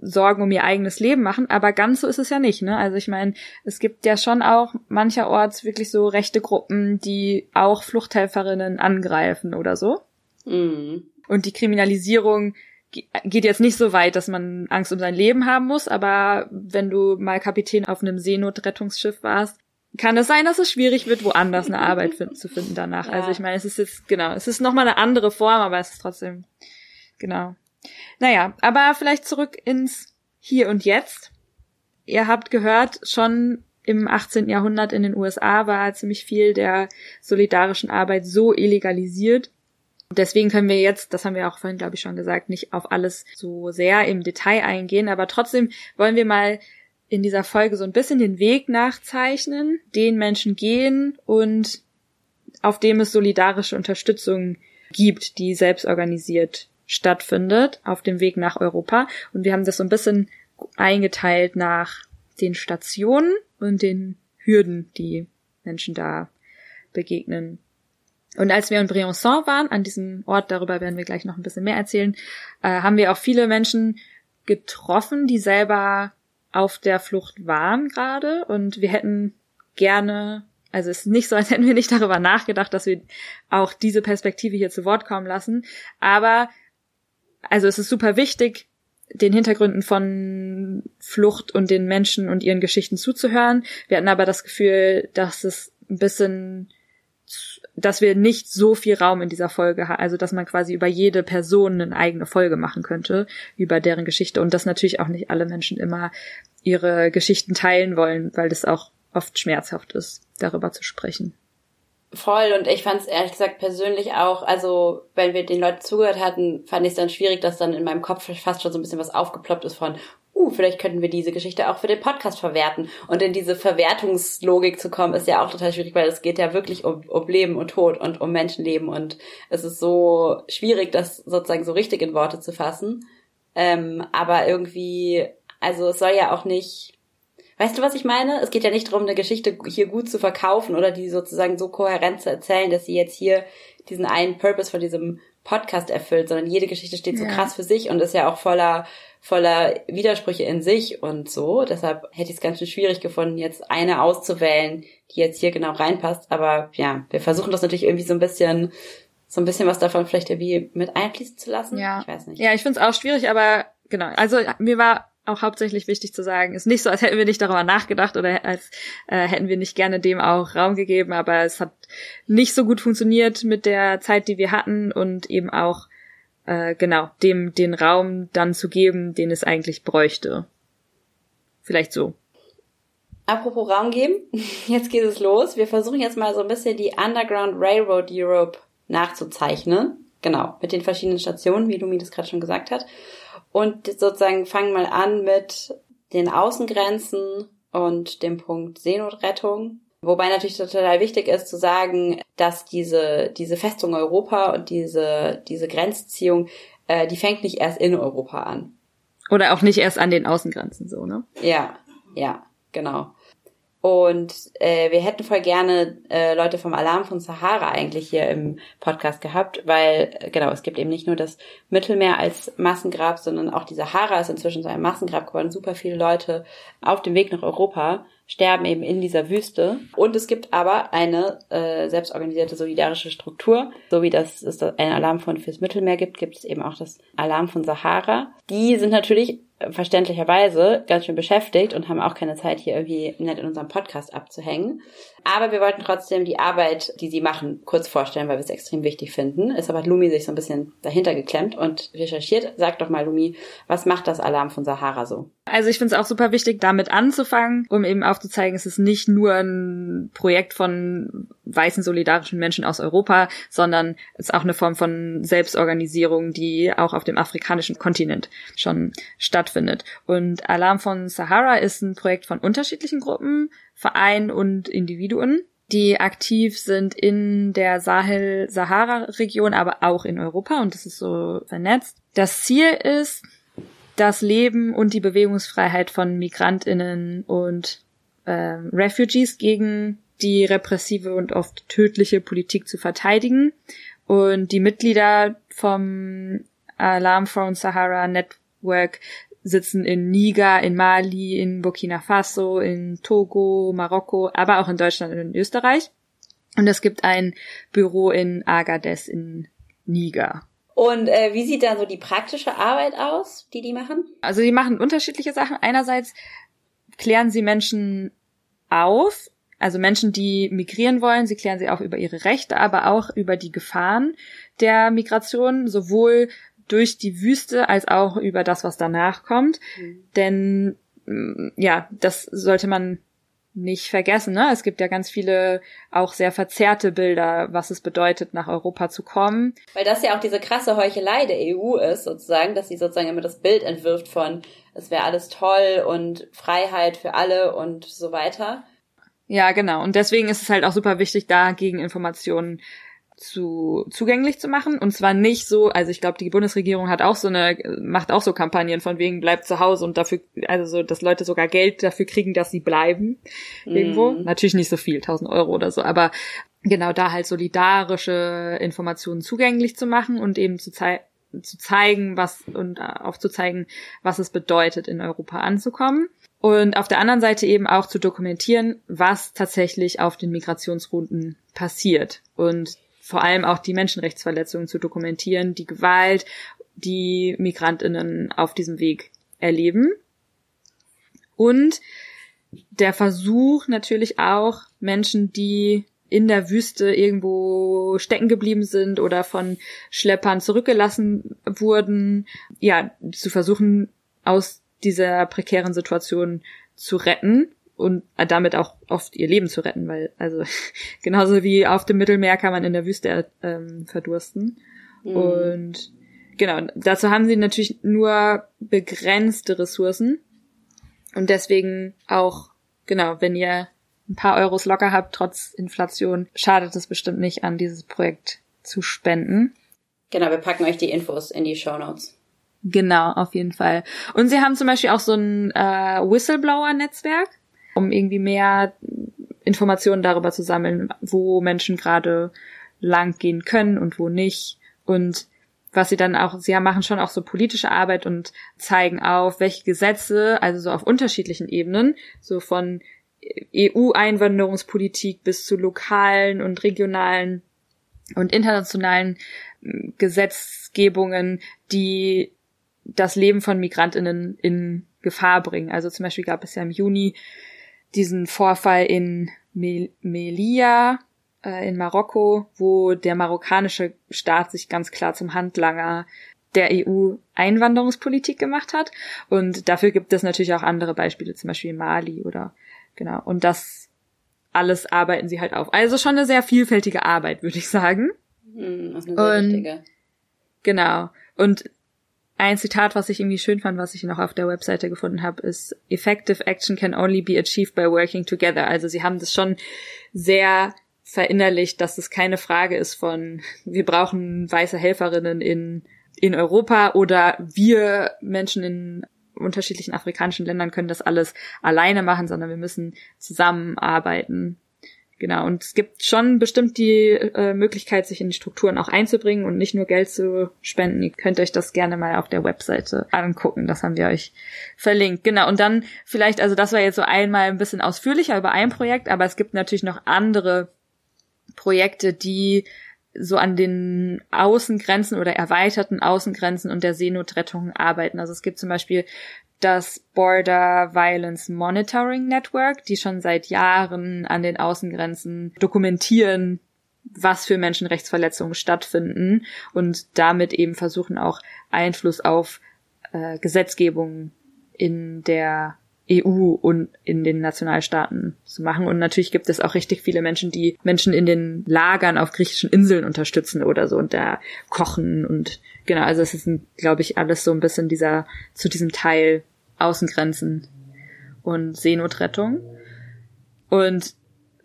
Sorgen um ihr eigenes Leben machen, aber ganz so ist es ja nicht, ne? Also ich meine, es gibt ja schon auch mancherorts wirklich so rechte Gruppen, die auch Fluchthelferinnen angreifen oder so. Mhm. Und die Kriminalisierung geht jetzt nicht so weit, dass man Angst um sein Leben haben muss, aber wenn du mal Kapitän auf einem Seenotrettungsschiff warst, kann es sein, dass es schwierig wird, woanders eine Arbeit finden, zu finden danach. Ja. Also ich meine, es ist jetzt, genau, es ist nochmal eine andere Form, aber es ist trotzdem, genau. Naja, aber vielleicht zurück ins Hier und Jetzt. Ihr habt gehört, schon im 18. Jahrhundert in den USA war ziemlich viel der solidarischen Arbeit so illegalisiert, Deswegen können wir jetzt, das haben wir auch vorhin, glaube ich, schon gesagt, nicht auf alles so sehr im Detail eingehen, aber trotzdem wollen wir mal in dieser Folge so ein bisschen den Weg nachzeichnen, den Menschen gehen und auf dem es solidarische Unterstützung gibt, die selbstorganisiert stattfindet, auf dem Weg nach Europa. Und wir haben das so ein bisschen eingeteilt nach den Stationen und den Hürden, die Menschen da begegnen. Und als wir in Briançon waren, an diesem Ort, darüber werden wir gleich noch ein bisschen mehr erzählen, äh, haben wir auch viele Menschen getroffen, die selber auf der Flucht waren gerade. Und wir hätten gerne, also es ist nicht so, als hätten wir nicht darüber nachgedacht, dass wir auch diese Perspektive hier zu Wort kommen lassen. Aber also es ist super wichtig, den Hintergründen von Flucht und den Menschen und ihren Geschichten zuzuhören. Wir hatten aber das Gefühl, dass es ein bisschen dass wir nicht so viel Raum in dieser Folge haben, also dass man quasi über jede Person eine eigene Folge machen könnte, über deren Geschichte und dass natürlich auch nicht alle Menschen immer ihre Geschichten teilen wollen, weil das auch oft schmerzhaft ist, darüber zu sprechen. Voll und ich fand es ehrlich gesagt persönlich auch, also wenn wir den Leuten zugehört hatten, fand ich es dann schwierig, dass dann in meinem Kopf fast schon so ein bisschen was aufgeploppt ist von, uh, vielleicht könnten wir diese Geschichte auch für den Podcast verwerten. Und in diese Verwertungslogik zu kommen, ist ja auch total schwierig, weil es geht ja wirklich um, um Leben und Tod und um Menschenleben. Und es ist so schwierig, das sozusagen so richtig in Worte zu fassen. Ähm, aber irgendwie, also es soll ja auch nicht, weißt du, was ich meine? Es geht ja nicht darum, eine Geschichte hier gut zu verkaufen oder die sozusagen so kohärent zu erzählen, dass sie jetzt hier diesen einen Purpose von diesem Podcast erfüllt, sondern jede Geschichte steht so Ja. krass für sich und ist ja auch voller voller Widersprüche in sich und so. Deshalb hätte ich es ganz schön schwierig gefunden, jetzt eine auszuwählen, die jetzt hier genau reinpasst. Aber ja, wir versuchen das natürlich irgendwie so ein bisschen, so ein bisschen was davon vielleicht irgendwie mit einfließen zu lassen. Ja. Ich weiß nicht. Ja, ich finde es auch schwierig, aber genau. Also mir war auch hauptsächlich wichtig zu sagen, ist nicht so, als hätten wir nicht darüber nachgedacht oder als äh, hätten wir nicht gerne dem auch Raum gegeben, aber es hat nicht so gut funktioniert mit der Zeit, die wir hatten und eben auch äh, genau dem den Raum dann zu geben, den es eigentlich bräuchte. Vielleicht so. Apropos Raum geben, jetzt geht es los. Wir versuchen jetzt mal so ein bisschen die Underground Railroad Europe nachzuzeichnen. Genau, mit den verschiedenen Stationen, wie Lumi das gerade schon gesagt hat. Und sozusagen fangen mal an mit den Außengrenzen und dem Punkt Seenotrettung. Wobei natürlich total wichtig ist zu sagen, dass diese, diese Festung Europa und diese, diese Grenzziehung, äh, die fängt nicht erst in Europa an. Oder auch nicht erst an den Außengrenzen so, ne? Ja, ja, genau. Und äh, wir hätten voll gerne äh, Leute vom Alarm von Sahara eigentlich hier im Podcast gehabt, weil äh, genau, es gibt eben nicht nur das Mittelmeer als Massengrab, sondern auch die Sahara ist inzwischen so ein Massengrab geworden. Super viele Leute auf dem Weg nach Europa sterben eben in dieser Wüste. Und es gibt aber eine äh, selbstorganisierte solidarische Struktur, so wie das es ein Alarm von fürs Mittelmeer gibt, gibt es eben auch das Alarm von Sahara. Die sind natürlich verständlicherweise ganz schön beschäftigt und haben auch keine Zeit, hier irgendwie nett in unserem Podcast abzuhängen. Aber wir wollten trotzdem die Arbeit, die sie machen, kurz vorstellen, weil wir es extrem wichtig finden. Deshalb hat Lumi sich so ein bisschen dahinter geklemmt und recherchiert. Sag doch mal, Lumi, was macht das Alarm von Sahara so? Also ich finde es auch super wichtig, damit anzufangen, um eben aufzuzeigen, es ist nicht nur ein Projekt von weißen solidarischen Menschen aus Europa, sondern es ist auch eine Form von Selbstorganisierung, die auch auf dem afrikanischen Kontinent schon stattfindet. Und Alarm von Sahara ist ein Projekt von unterschiedlichen Gruppen, Vereinen und Individuen die aktiv sind in der Sahel-Sahara-Region, aber auch in Europa und das ist so vernetzt. Das Ziel ist, das Leben und die Bewegungsfreiheit von Migrantinnen und ähm, Refugees gegen die repressive und oft tödliche Politik zu verteidigen. Und die Mitglieder vom Alarm from Sahara Network sitzen in Niger, in Mali, in Burkina Faso, in Togo, Marokko, aber auch in Deutschland und in Österreich. Und es gibt ein Büro in Agadez in Niger. Und äh, wie sieht da so die praktische Arbeit aus, die die machen? Also die machen unterschiedliche Sachen. Einerseits klären sie Menschen auf, also Menschen, die migrieren wollen, sie klären sie auch über ihre Rechte, aber auch über die Gefahren der Migration, sowohl durch die Wüste als auch über das, was danach kommt. Denn mm, ja, das sollte man nicht vergessen. Ne? Es gibt ja ganz viele auch sehr verzerrte Bilder, was es bedeutet, nach Europa zu kommen. Weil das ja auch diese krasse Heuchelei der EU ist, sozusagen, dass sie sozusagen immer das Bild entwirft von, es wäre alles toll und Freiheit für alle und so weiter. Ja, genau. Und deswegen ist es halt auch super wichtig, da Gegeninformationen zu zugänglich zu machen und zwar nicht so, also ich glaube, die Bundesregierung hat auch so eine macht auch so Kampagnen von wegen bleibt zu Hause und dafür also so, dass Leute sogar Geld dafür kriegen, dass sie bleiben irgendwo. Mhm. Natürlich nicht so viel, 1000 Euro oder so, aber genau da halt solidarische Informationen zugänglich zu machen und eben zu zeigen zu zeigen, was und aufzuzeigen, was es bedeutet, in Europa anzukommen. Und auf der anderen Seite eben auch zu dokumentieren, was tatsächlich auf den Migrationsrouten passiert. Und vor allem auch die Menschenrechtsverletzungen zu dokumentieren, die Gewalt, die Migrantinnen auf diesem Weg erleben. Und der Versuch natürlich auch, Menschen, die in der Wüste irgendwo stecken geblieben sind oder von Schleppern zurückgelassen wurden, ja, zu versuchen, aus dieser prekären Situation zu retten und damit auch oft ihr Leben zu retten, weil also genauso wie auf dem Mittelmeer kann man in der Wüste ähm, verdursten. Mhm. Und genau, dazu haben sie natürlich nur begrenzte Ressourcen und deswegen auch genau, wenn ihr ein paar Euros locker habt, trotz Inflation, schadet es bestimmt nicht an, dieses Projekt zu spenden. Genau, wir packen euch die Infos in die Show Notes. Genau, auf jeden Fall. Und sie haben zum Beispiel auch so ein äh, Whistleblower-Netzwerk, um irgendwie mehr Informationen darüber zu sammeln, wo Menschen gerade lang gehen können und wo nicht. Und was sie dann auch, sie machen schon auch so politische Arbeit und zeigen auf, welche Gesetze, also so auf unterschiedlichen Ebenen, so von EU-Einwanderungspolitik bis zu lokalen und regionalen und internationalen hm, Gesetzgebungen, die das Leben von Migrantinnen in Gefahr bringen. Also zum Beispiel gab es ja im Juni diesen Vorfall in Melilla äh, in Marokko, wo der marokkanische Staat sich ganz klar zum Handlanger der EU-Einwanderungspolitik gemacht hat. Und dafür gibt es natürlich auch andere Beispiele, zum Beispiel Mali oder genau. Und das alles arbeiten sie halt auf. Also schon eine sehr vielfältige Arbeit, würde ich sagen. Hm, sehr Und-. Genau. Und ein Zitat, was ich irgendwie schön fand, was ich noch auf der Webseite gefunden habe, ist Effective action can only be achieved by working together. Also sie haben das schon sehr verinnerlicht, dass es keine Frage ist von, wir brauchen weiße Helferinnen in, in Europa oder wir Menschen in unterschiedlichen afrikanischen Ländern können das alles alleine machen, sondern wir müssen zusammenarbeiten. Genau, und es gibt schon bestimmt die äh, Möglichkeit, sich in die Strukturen auch einzubringen und nicht nur Geld zu spenden. Ihr könnt euch das gerne mal auf der Webseite angucken. Das haben wir euch verlinkt. Genau, und dann vielleicht, also das war jetzt so einmal ein bisschen ausführlicher über ein Projekt, aber es gibt natürlich noch andere Projekte, die so an den Außengrenzen oder erweiterten Außengrenzen und der Seenotrettung arbeiten. Also es gibt zum Beispiel das Border Violence Monitoring Network, die schon seit Jahren an den Außengrenzen dokumentieren, was für Menschenrechtsverletzungen stattfinden und damit eben versuchen auch Einfluss auf äh, Gesetzgebung in der EU und in den Nationalstaaten zu machen. Und natürlich gibt es auch richtig viele Menschen, die Menschen in den Lagern auf griechischen Inseln unterstützen oder so und da kochen und genau, also es ist, glaube ich, alles so ein bisschen dieser, zu diesem Teil Außengrenzen und Seenotrettung. Und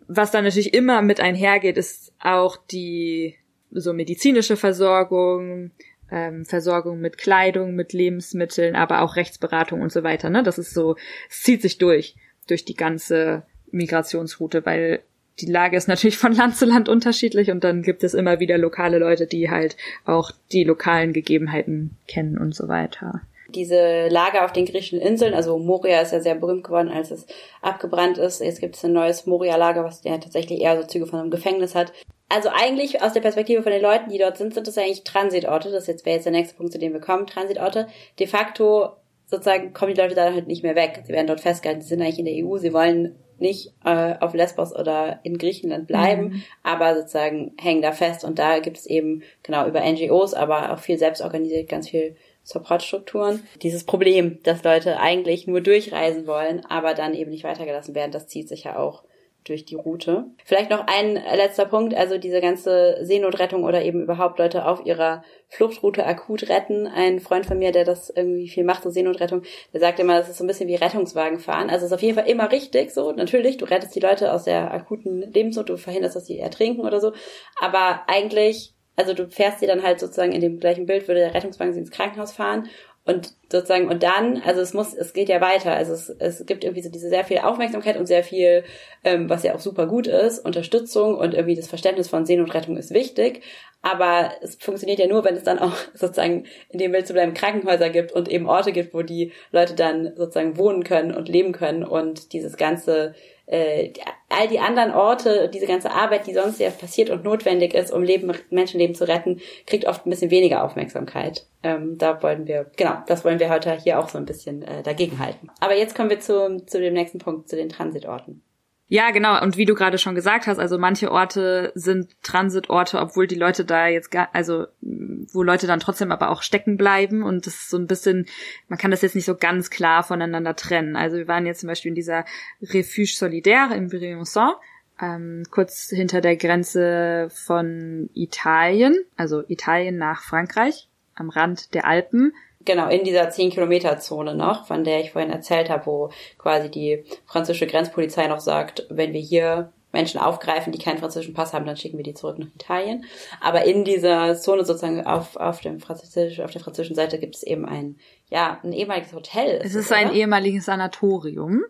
was dann natürlich immer mit einhergeht, ist auch die so medizinische Versorgung, ähm, Versorgung mit Kleidung, mit Lebensmitteln, aber auch Rechtsberatung und so weiter. Ne? Das ist so, es zieht sich durch, durch die ganze Migrationsroute, weil die Lage ist natürlich von Land zu Land unterschiedlich und dann gibt es immer wieder lokale Leute, die halt auch die lokalen Gegebenheiten kennen und so weiter. diese Lager auf den griechischen Inseln, also Moria ist ja sehr berühmt geworden, als es abgebrannt ist. Jetzt gibt es ein neues Moria-Lager, was ja tatsächlich eher so Züge von einem Gefängnis hat. Also eigentlich aus der Perspektive von den Leuten, die dort sind, sind das eigentlich Transitorte. Das jetzt wäre jetzt der nächste Punkt, zu dem wir kommen. Transitorte. De facto sozusagen kommen die Leute da halt nicht mehr weg. Sie werden dort festgehalten. Sie sind eigentlich in der EU. Sie wollen nicht äh, auf Lesbos oder in Griechenland bleiben, aber sozusagen hängen da fest. Und da gibt es eben genau über NGOs, aber auch viel selbstorganisiert, ganz viel Supportstrukturen. Dieses Problem, dass Leute eigentlich nur durchreisen wollen, aber dann eben nicht weitergelassen werden, das zieht sich ja auch durch die Route. Vielleicht noch ein letzter Punkt, also diese ganze Seenotrettung oder eben überhaupt Leute auf ihrer Fluchtroute akut retten. Ein Freund von mir, der das irgendwie viel macht, so Seenotrettung, der sagt immer, das ist so ein bisschen wie Rettungswagen fahren. Also ist auf jeden Fall immer richtig so. Natürlich, du rettest die Leute aus der akuten Lebensnot, du verhinderst, dass sie ertrinken oder so. Aber eigentlich, also du fährst sie dann halt sozusagen in dem gleichen Bild, würde der Rettungswagen sie ins Krankenhaus fahren und sozusagen, und dann, also es muss, es geht ja weiter. Also es, es gibt irgendwie so diese sehr viel Aufmerksamkeit und sehr viel, ähm, was ja auch super gut ist, Unterstützung und irgendwie das Verständnis von Seenotrettung ist wichtig. Aber es funktioniert ja nur, wenn es dann auch sozusagen in dem Bild zu bleiben Krankenhäuser gibt und eben Orte gibt, wo die Leute dann sozusagen wohnen können und leben können und dieses ganze äh, all die anderen Orte, diese ganze Arbeit, die sonst ja passiert und notwendig ist, um Leben, Menschenleben zu retten, kriegt oft ein bisschen weniger Aufmerksamkeit. Ähm, da wollen wir, genau, das wollen wir heute hier auch so ein bisschen äh, dagegenhalten. Aber jetzt kommen wir zu, zu dem nächsten Punkt, zu den Transitorten. Ja, genau. Und wie du gerade schon gesagt hast, also manche Orte sind Transitorte, obwohl die Leute da jetzt gar, also wo Leute dann trotzdem aber auch stecken bleiben und das ist so ein bisschen, man kann das jetzt nicht so ganz klar voneinander trennen. Also wir waren jetzt zum Beispiel in dieser Refuge Solidaire in Briançon, ähm, kurz hinter der Grenze von Italien, also Italien nach Frankreich, am Rand der Alpen. Genau, in dieser 10-Kilometer-Zone noch, von der ich vorhin erzählt habe, wo quasi die französische Grenzpolizei noch sagt, wenn wir hier Menschen aufgreifen, die keinen französischen Pass haben, dann schicken wir die zurück nach Italien. Aber in dieser Zone sozusagen auf, auf, dem französisch, auf der französischen Seite gibt es eben ein, ja, ein ehemaliges Hotel. Es ist oder? ein ehemaliges Sanatorium.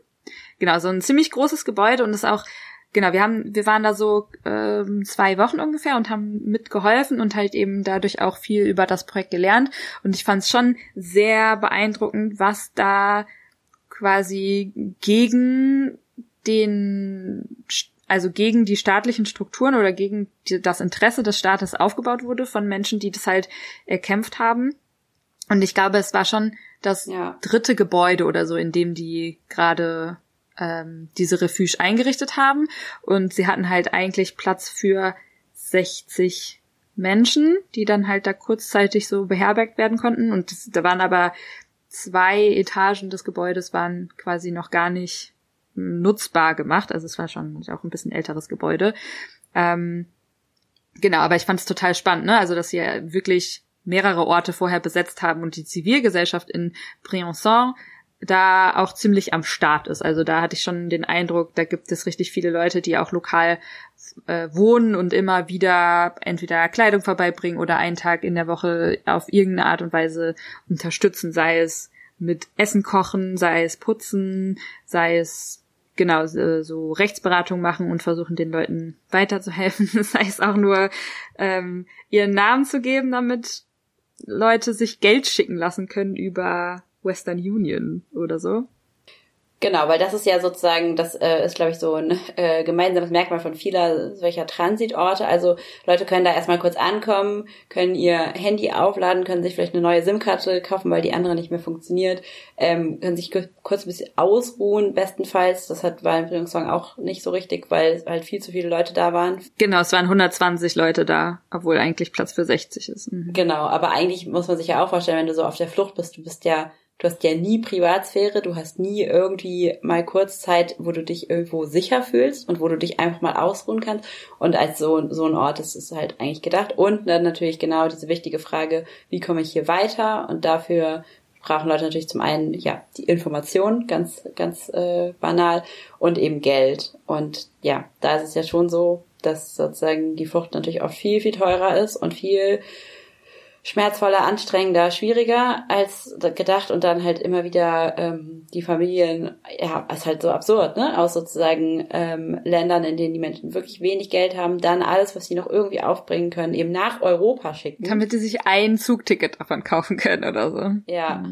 Genau, so ein ziemlich großes Gebäude und ist auch genau, wir haben, wir waren da so ähm, zwei Wochen ungefähr und haben mitgeholfen und halt eben dadurch auch viel über das Projekt gelernt. Und ich fand es schon sehr beeindruckend, was da quasi gegen den also gegen die staatlichen Strukturen oder gegen die, das Interesse des Staates aufgebaut wurde von Menschen, die das halt erkämpft haben. Und ich glaube, es war schon das Ja. dritte Gebäude oder so, in dem die gerade ähm, diese Refuge eingerichtet haben. Und sie hatten halt eigentlich Platz für 60 Menschen, die dann halt da kurzzeitig so beherbergt werden konnten. Und das, da waren aber zwei Etagen des Gebäudes waren quasi noch gar nicht nutzbar gemacht. Also es war schon auch ein bisschen älteres Gebäude. Ähm, genau, aber ich fand es total spannend, ne? Also dass sie ja wirklich mehrere Orte vorher besetzt haben und die Zivilgesellschaft in Briançon da auch ziemlich am Start ist. Also da hatte ich schon den Eindruck, da gibt es richtig viele Leute, die auch lokal äh, wohnen und immer wieder entweder Kleidung vorbeibringen oder einen Tag in der Woche auf irgendeine Art und Weise unterstützen, sei es mit Essen kochen, sei es putzen, sei es genau so so Rechtsberatung machen und versuchen den Leuten weiterzuhelfen, sei es auch nur ähm, ihren Namen zu geben, damit Leute sich Geld schicken lassen können über Western Union oder so. Genau, weil das ist ja sozusagen, das äh, ist, glaube ich, so ein äh, gemeinsames Merkmal von vieler solcher Transitorte. Also Leute können da erstmal kurz ankommen, können ihr Handy aufladen, können sich vielleicht eine neue SIM-Karte kaufen, weil die andere nicht mehr funktioniert, ähm, können sich ku- kurz ein bisschen ausruhen, bestenfalls. Das hat war im Bildungssong auch nicht so richtig, weil halt viel zu viele Leute da waren. Genau, es waren 120 Leute da, obwohl eigentlich Platz für 60 ist. Mhm. Genau, aber eigentlich muss man sich ja auch vorstellen, wenn du so auf der Flucht bist, du bist ja, du hast ja nie Privatsphäre, du hast nie irgendwie mal kurz Zeit, wo du dich irgendwo sicher fühlst und wo du dich einfach mal ausruhen kannst. Und als so, so ein Ort ist es halt eigentlich gedacht. Und dann natürlich genau diese wichtige Frage, wie komme ich hier weiter? Und dafür brauchen Leute natürlich zum einen ja die Information, ganz ganz äh, banal, und eben Geld. Und ja, da ist es ja schon so, dass sozusagen die Flucht natürlich auch viel viel teurer ist und viel schmerzvoller, anstrengender, schwieriger als gedacht und dann halt immer wieder ähm, die Familien, ja, ist halt so absurd, ne? Aus sozusagen ähm, Ländern, in denen die Menschen wirklich wenig Geld haben, dann alles, was sie noch irgendwie aufbringen können, eben nach Europa schicken. Damit die sich ein Zugticket davon kaufen können oder so. ja,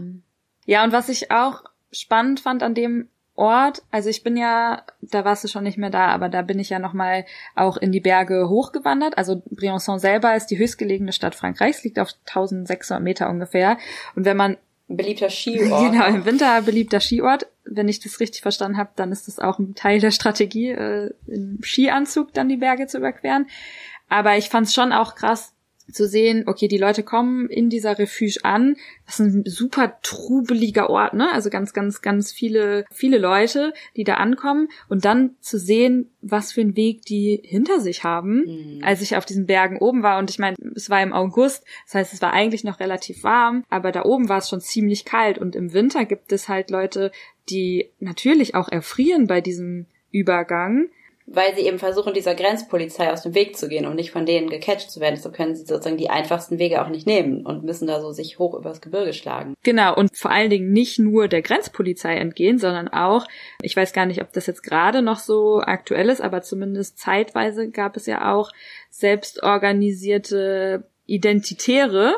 Ja, und was ich auch spannend fand an dem Ort, also ich bin ja, da warst du schon nicht mehr da, aber da bin ich ja nochmal auch in die Berge hochgewandert. Also Briançon selber ist die höchstgelegene Stadt Frankreichs, liegt auf 1600 Meter ungefähr. Und wenn man beliebter Skiort. Genau, im Winter beliebter Skiort. Wenn ich das richtig verstanden habe, dann ist das auch ein Teil der Strategie, äh, im Skianzug dann die Berge zu überqueren. Aber ich fand es schon auch krass zu sehen, okay, die Leute kommen in dieser Refuge an. Das ist ein super trubeliger Ort, ne? Also ganz, ganz, ganz viele, viele Leute, die da ankommen. Und dann zu sehen, was für einen Weg die hinter sich haben, als ich auf diesen Bergen oben war. Und ich meine, es war im August, das heißt, es war eigentlich noch relativ warm, aber da oben war es schon ziemlich kalt. Und im Winter gibt es halt Leute, die natürlich auch erfrieren bei diesem Übergang. Weil sie eben versuchen, dieser Grenzpolizei aus dem Weg zu gehen, um nicht von denen gecatcht zu werden. So können sie sozusagen die einfachsten Wege auch nicht nehmen und müssen da so sich hoch übers Gebirge schlagen. Genau, und vor allen Dingen nicht nur der Grenzpolizei entgehen, sondern auch, ich weiß gar nicht, ob das jetzt gerade noch so aktuell ist, aber zumindest zeitweise gab es ja auch selbstorganisierte Identitäre,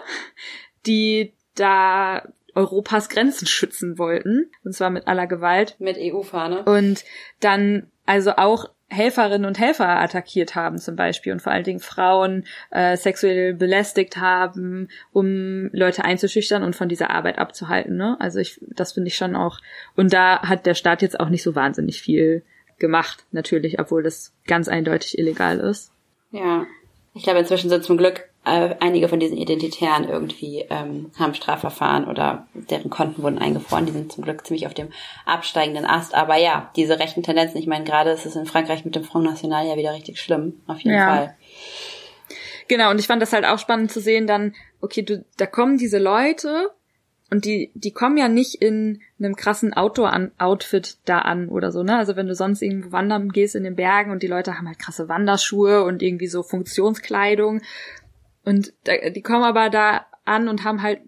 die da Europas Grenzen schützen wollten, und zwar mit aller Gewalt. Mit EU-Fahne. und dann also auch Helferinnen und Helfer attackiert haben zum Beispiel und vor allen Dingen Frauen äh, sexuell belästigt haben, um Leute einzuschüchtern und von dieser Arbeit abzuhalten. Ne? Also ich, das finde ich schon auch. Und da hat der Staat jetzt auch nicht so wahnsinnig viel gemacht, natürlich, obwohl das ganz eindeutig illegal ist. Ja. Ich glaube, inzwischen sind zum Glück äh, einige von diesen Identitären irgendwie ähm, haben Strafverfahren oder deren Konten wurden eingefroren. Die sind zum Glück ziemlich auf dem absteigenden Ast. Aber ja, diese rechten Tendenzen, ich meine, gerade ist es in Frankreich mit dem Front National ja wieder richtig schlimm. Auf jeden Ja. Fall. Genau, und ich fand das halt auch spannend zu sehen, dann, okay, du, da kommen diese Leute und die, die kommen ja nicht in einem krassen Outdoor-Outfit da an oder so, ne? Also wenn du sonst irgendwo wandern gehst in den Bergen und die Leute haben halt krasse Wanderschuhe und irgendwie so Funktionskleidung und da, die kommen aber da an und haben halt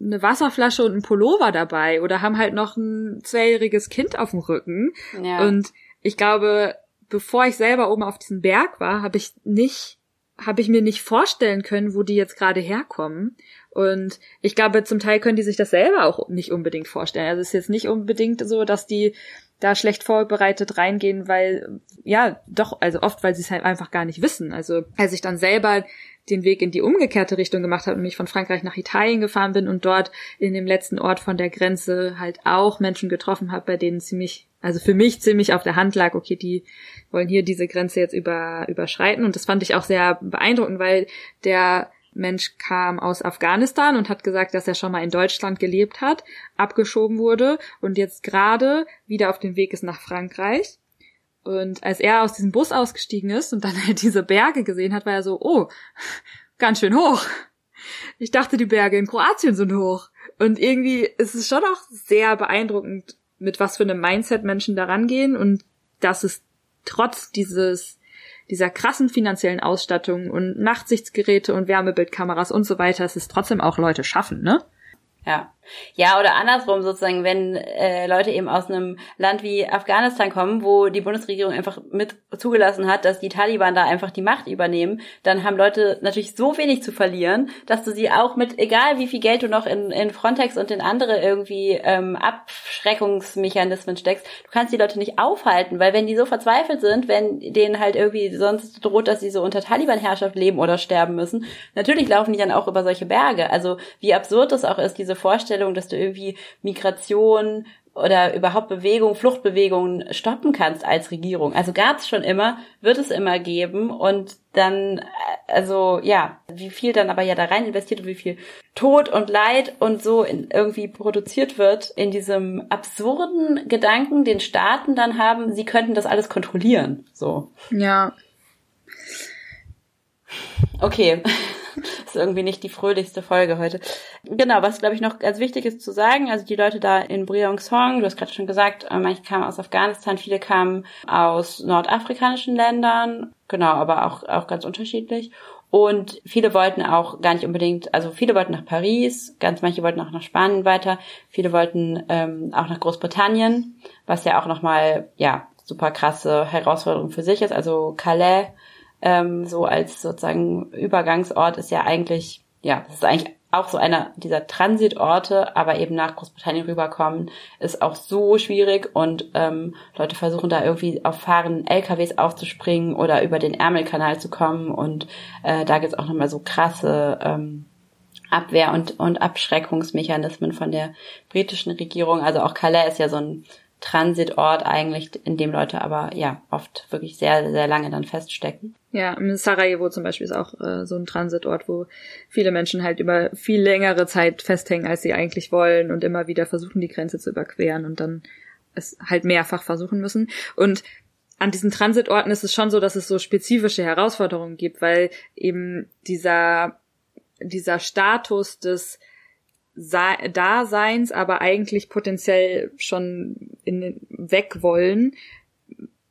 eine Wasserflasche und einen Pullover dabei oder haben halt noch ein zweijähriges Kind auf dem Rücken. Ja. Und ich glaube, bevor ich selber oben auf diesem Berg war, habe ich nicht, habe ich mir nicht vorstellen können, wo die jetzt gerade herkommen. Und ich glaube, zum Teil können die sich das selber auch nicht unbedingt vorstellen. Also es ist jetzt nicht unbedingt so, dass die da schlecht vorbereitet reingehen, weil, ja, doch, also oft, weil sie es halt einfach gar nicht wissen. Also als ich dann selber den Weg in die umgekehrte Richtung gemacht habe und mich von Frankreich nach Italien gefahren bin und dort in dem letzten Ort von der Grenze halt auch Menschen getroffen habe, bei denen ziemlich, also für mich ziemlich auf der Hand lag, okay, die wollen hier diese Grenze jetzt über, überschreiten. Und das fand ich auch sehr beeindruckend, weil der Mensch kam aus Afghanistan und hat gesagt, dass er schon mal in Deutschland gelebt hat, abgeschoben wurde und jetzt gerade wieder auf dem Weg ist nach Frankreich. Und als er aus diesem Bus ausgestiegen ist und dann halt diese Berge gesehen hat, war er so, oh, ganz schön hoch. Ich dachte, die Berge in Kroatien sind hoch. Und irgendwie ist es schon auch sehr beeindruckend, mit was für einem Mindset Menschen da rangehen und dass es trotz dieses dieser krassen finanziellen Ausstattung und Nachtsichtsgeräte und Wärmebildkameras und so weiter, es ist trotzdem auch Leute schaffen, ne? Ja. Ja, oder andersrum sozusagen, wenn äh, Leute eben aus einem Land wie Afghanistan kommen, wo die Bundesregierung einfach mit zugelassen hat, dass die Taliban da einfach die Macht übernehmen, dann haben Leute natürlich so wenig zu verlieren, dass du sie auch mit, egal wie viel Geld du noch in, in Frontex und in andere irgendwie ähm, Abschreckungsmechanismen steckst, du kannst die Leute nicht aufhalten, weil wenn die so verzweifelt sind, wenn denen halt irgendwie sonst droht, dass sie so unter Taliban-Herrschaft leben oder sterben müssen, natürlich laufen die dann auch über solche Berge. Also wie absurd das auch ist, diese Vorstellung, dass du irgendwie Migration oder überhaupt Bewegung, Fluchtbewegungen stoppen kannst als Regierung. Also gab es schon immer, wird es immer geben und dann, äh, also ja, wie viel dann aber ja da rein investiert und wie viel Tod und Leid und so in, irgendwie produziert wird in diesem absurden Gedanken, den Staaten dann haben, sie könnten das alles kontrollieren. So. Ja. Okay. ist irgendwie nicht die fröhlichste Folge heute. Genau, was glaube ich noch ganz wichtig ist zu sagen, also die Leute da in Briong-Song, du hast gerade schon gesagt, manche kamen aus Afghanistan, viele kamen aus nordafrikanischen Ländern, genau, aber auch, auch ganz unterschiedlich. Und viele wollten auch gar nicht unbedingt, also viele wollten nach Paris, ganz manche wollten auch nach Spanien weiter, viele wollten ähm, auch nach Großbritannien, was ja auch nochmal, ja, super krasse Herausforderung für sich ist. Also Calais ähm, so als sozusagen Übergangsort ist ja eigentlich, ja, das ist eigentlich auch so einer dieser Transitorte, aber eben nach Großbritannien rüberkommen, ist auch so schwierig und ähm, Leute versuchen da irgendwie auf fahrenden LKWs aufzuspringen oder über den Ärmelkanal zu kommen und äh, da gibt's auch nochmal so krasse ähm, Abwehr- und, und Abschreckungsmechanismen von der britischen Regierung. Also auch Calais ist ja so ein Transitort eigentlich, in dem Leute aber ja oft wirklich sehr, sehr lange dann feststecken. Ja, Sarajevo zum Beispiel ist auch äh, so ein Transitort, wo viele Menschen halt über viel längere Zeit festhängen, als sie eigentlich wollen und immer wieder versuchen, die Grenze zu überqueren und dann es halt mehrfach versuchen müssen. Und an diesen Transitorten ist es schon so, dass es so spezifische Herausforderungen gibt, weil eben dieser, dieser Status des Daseins, aber eigentlich potenziell schon in, weg wollen,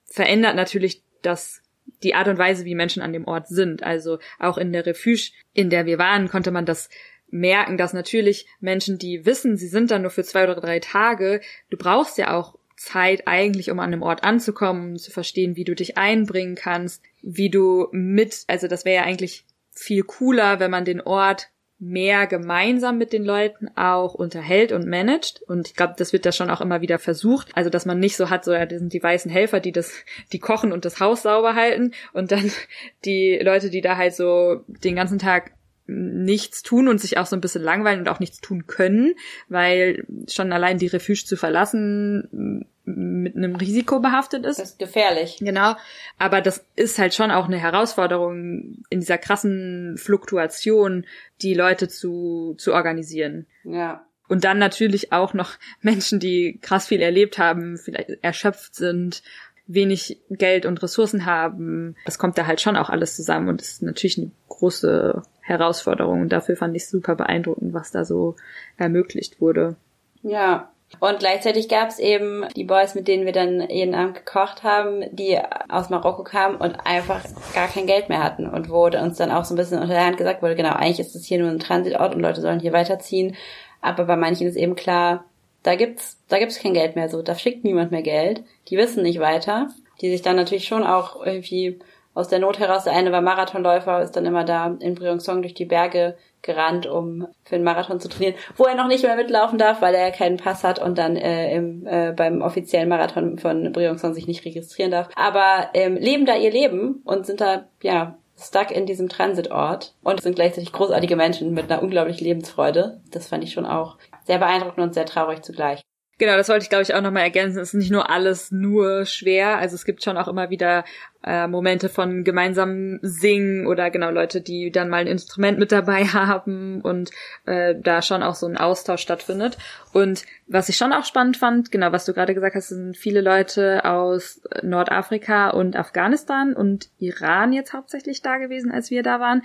verändert natürlich das die Art und Weise, wie Menschen an dem Ort sind. Also auch in der Refuge, in der wir waren, konnte man das merken, dass natürlich Menschen, die wissen, sie sind da nur für zwei oder drei Tage, du brauchst ja auch Zeit eigentlich, um an einem Ort anzukommen, zu verstehen, wie du dich einbringen kannst, wie du mit, also das wäre ja eigentlich viel cooler, wenn man den Ort mehr gemeinsam mit den Leuten auch unterhält und managt. Und ich glaube, das wird da schon auch immer wieder versucht. Also, dass man nicht so hat, so, ja, das sind die weißen Helfer, die das, die kochen und das Haus sauber halten. Und dann die Leute, die da halt so den ganzen Tag nichts tun und sich auch so ein bisschen langweilen und auch nichts tun können, weil schon allein die Refuge zu verlassen mit einem Risiko behaftet ist. Das ist gefährlich. Genau. Aber das ist halt schon auch eine Herausforderung in dieser krassen Fluktuation, die Leute zu, zu organisieren. Ja. Und dann natürlich auch noch Menschen, die krass viel erlebt haben, vielleicht erschöpft sind, wenig Geld und Ressourcen haben. Das kommt da halt schon auch alles zusammen und ist natürlich eine große Herausforderung. Und dafür fand ich super beeindruckend, was da so ermöglicht wurde. Ja, und gleichzeitig gab es eben die Boys, mit denen wir dann jeden Abend gekocht haben, die aus Marokko kamen und einfach gar kein Geld mehr hatten und wurde uns dann auch so ein bisschen unter der Hand gesagt wurde, genau, eigentlich ist es hier nur ein Transitort und Leute sollen hier weiterziehen. Aber bei manchen ist eben klar, da gibt's, da gibt's kein Geld mehr so, da schickt niemand mehr Geld. Die wissen nicht weiter. die sich dann natürlich schon auch irgendwie aus der Not heraus, der eine war Marathonläufer, ist dann immer da in Briançon durch die Berge gerannt, um für den Marathon zu trainieren, wo er noch nicht mehr mitlaufen darf, weil er ja keinen Pass hat und dann äh, im, äh, beim offiziellen Marathon von Briançon sich nicht registrieren darf. Aber ähm, leben da ihr Leben und sind da, ja, stuck in diesem Transitort und sind gleichzeitig großartige Menschen mit einer unglaublichen Lebensfreude. Das fand ich schon auch sehr beeindruckend und sehr traurig zugleich. Genau, das wollte ich glaube ich auch nochmal ergänzen. Es ist nicht nur alles nur schwer. Also es gibt schon auch immer wieder äh, Momente von gemeinsamem Singen oder genau Leute, die dann mal ein Instrument mit dabei haben und äh, da schon auch so ein Austausch stattfindet. Und was ich schon auch spannend fand, genau was du gerade gesagt hast, sind viele Leute aus Nordafrika und Afghanistan und Iran jetzt hauptsächlich da gewesen, als wir da waren.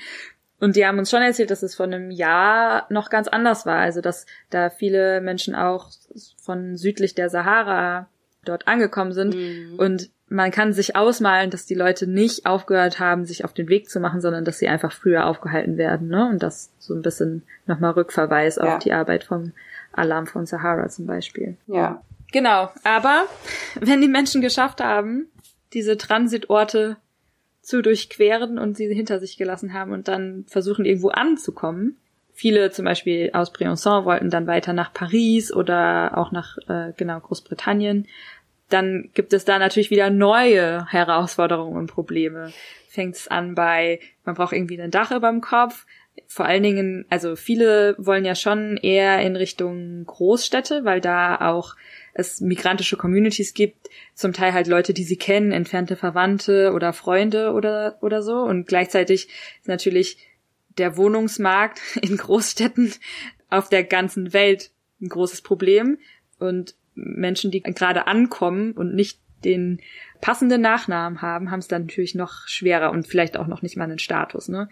Und die haben uns schon erzählt, dass es vor einem Jahr noch ganz anders war. Also, dass da viele Menschen auch von südlich der Sahara dort angekommen sind. Mhm. Und man kann sich ausmalen, dass die Leute nicht aufgehört haben, sich auf den Weg zu machen, sondern dass sie einfach früher aufgehalten werden. Ne? Und das so ein bisschen nochmal Rückverweis ja. auf die Arbeit vom Alarm von Sahara zum Beispiel. Ja. Genau. Aber wenn die Menschen geschafft haben, diese Transitorte zu durchqueren und sie hinter sich gelassen haben und dann versuchen irgendwo anzukommen. Viele zum Beispiel aus Briançon wollten dann weiter nach Paris oder auch nach äh, genau Großbritannien. Dann gibt es da natürlich wieder neue Herausforderungen und Probleme. Fängt es an bei, man braucht irgendwie ein Dach über dem Kopf. Vor allen Dingen, also viele wollen ja schon eher in Richtung Großstädte, weil da auch es migrantische Communities gibt, zum Teil halt Leute, die sie kennen, entfernte Verwandte oder Freunde oder, oder so. Und gleichzeitig ist natürlich der Wohnungsmarkt in Großstädten auf der ganzen Welt ein großes Problem. Und Menschen, die gerade ankommen und nicht den passenden Nachnamen haben, haben es dann natürlich noch schwerer und vielleicht auch noch nicht mal einen Status, ne?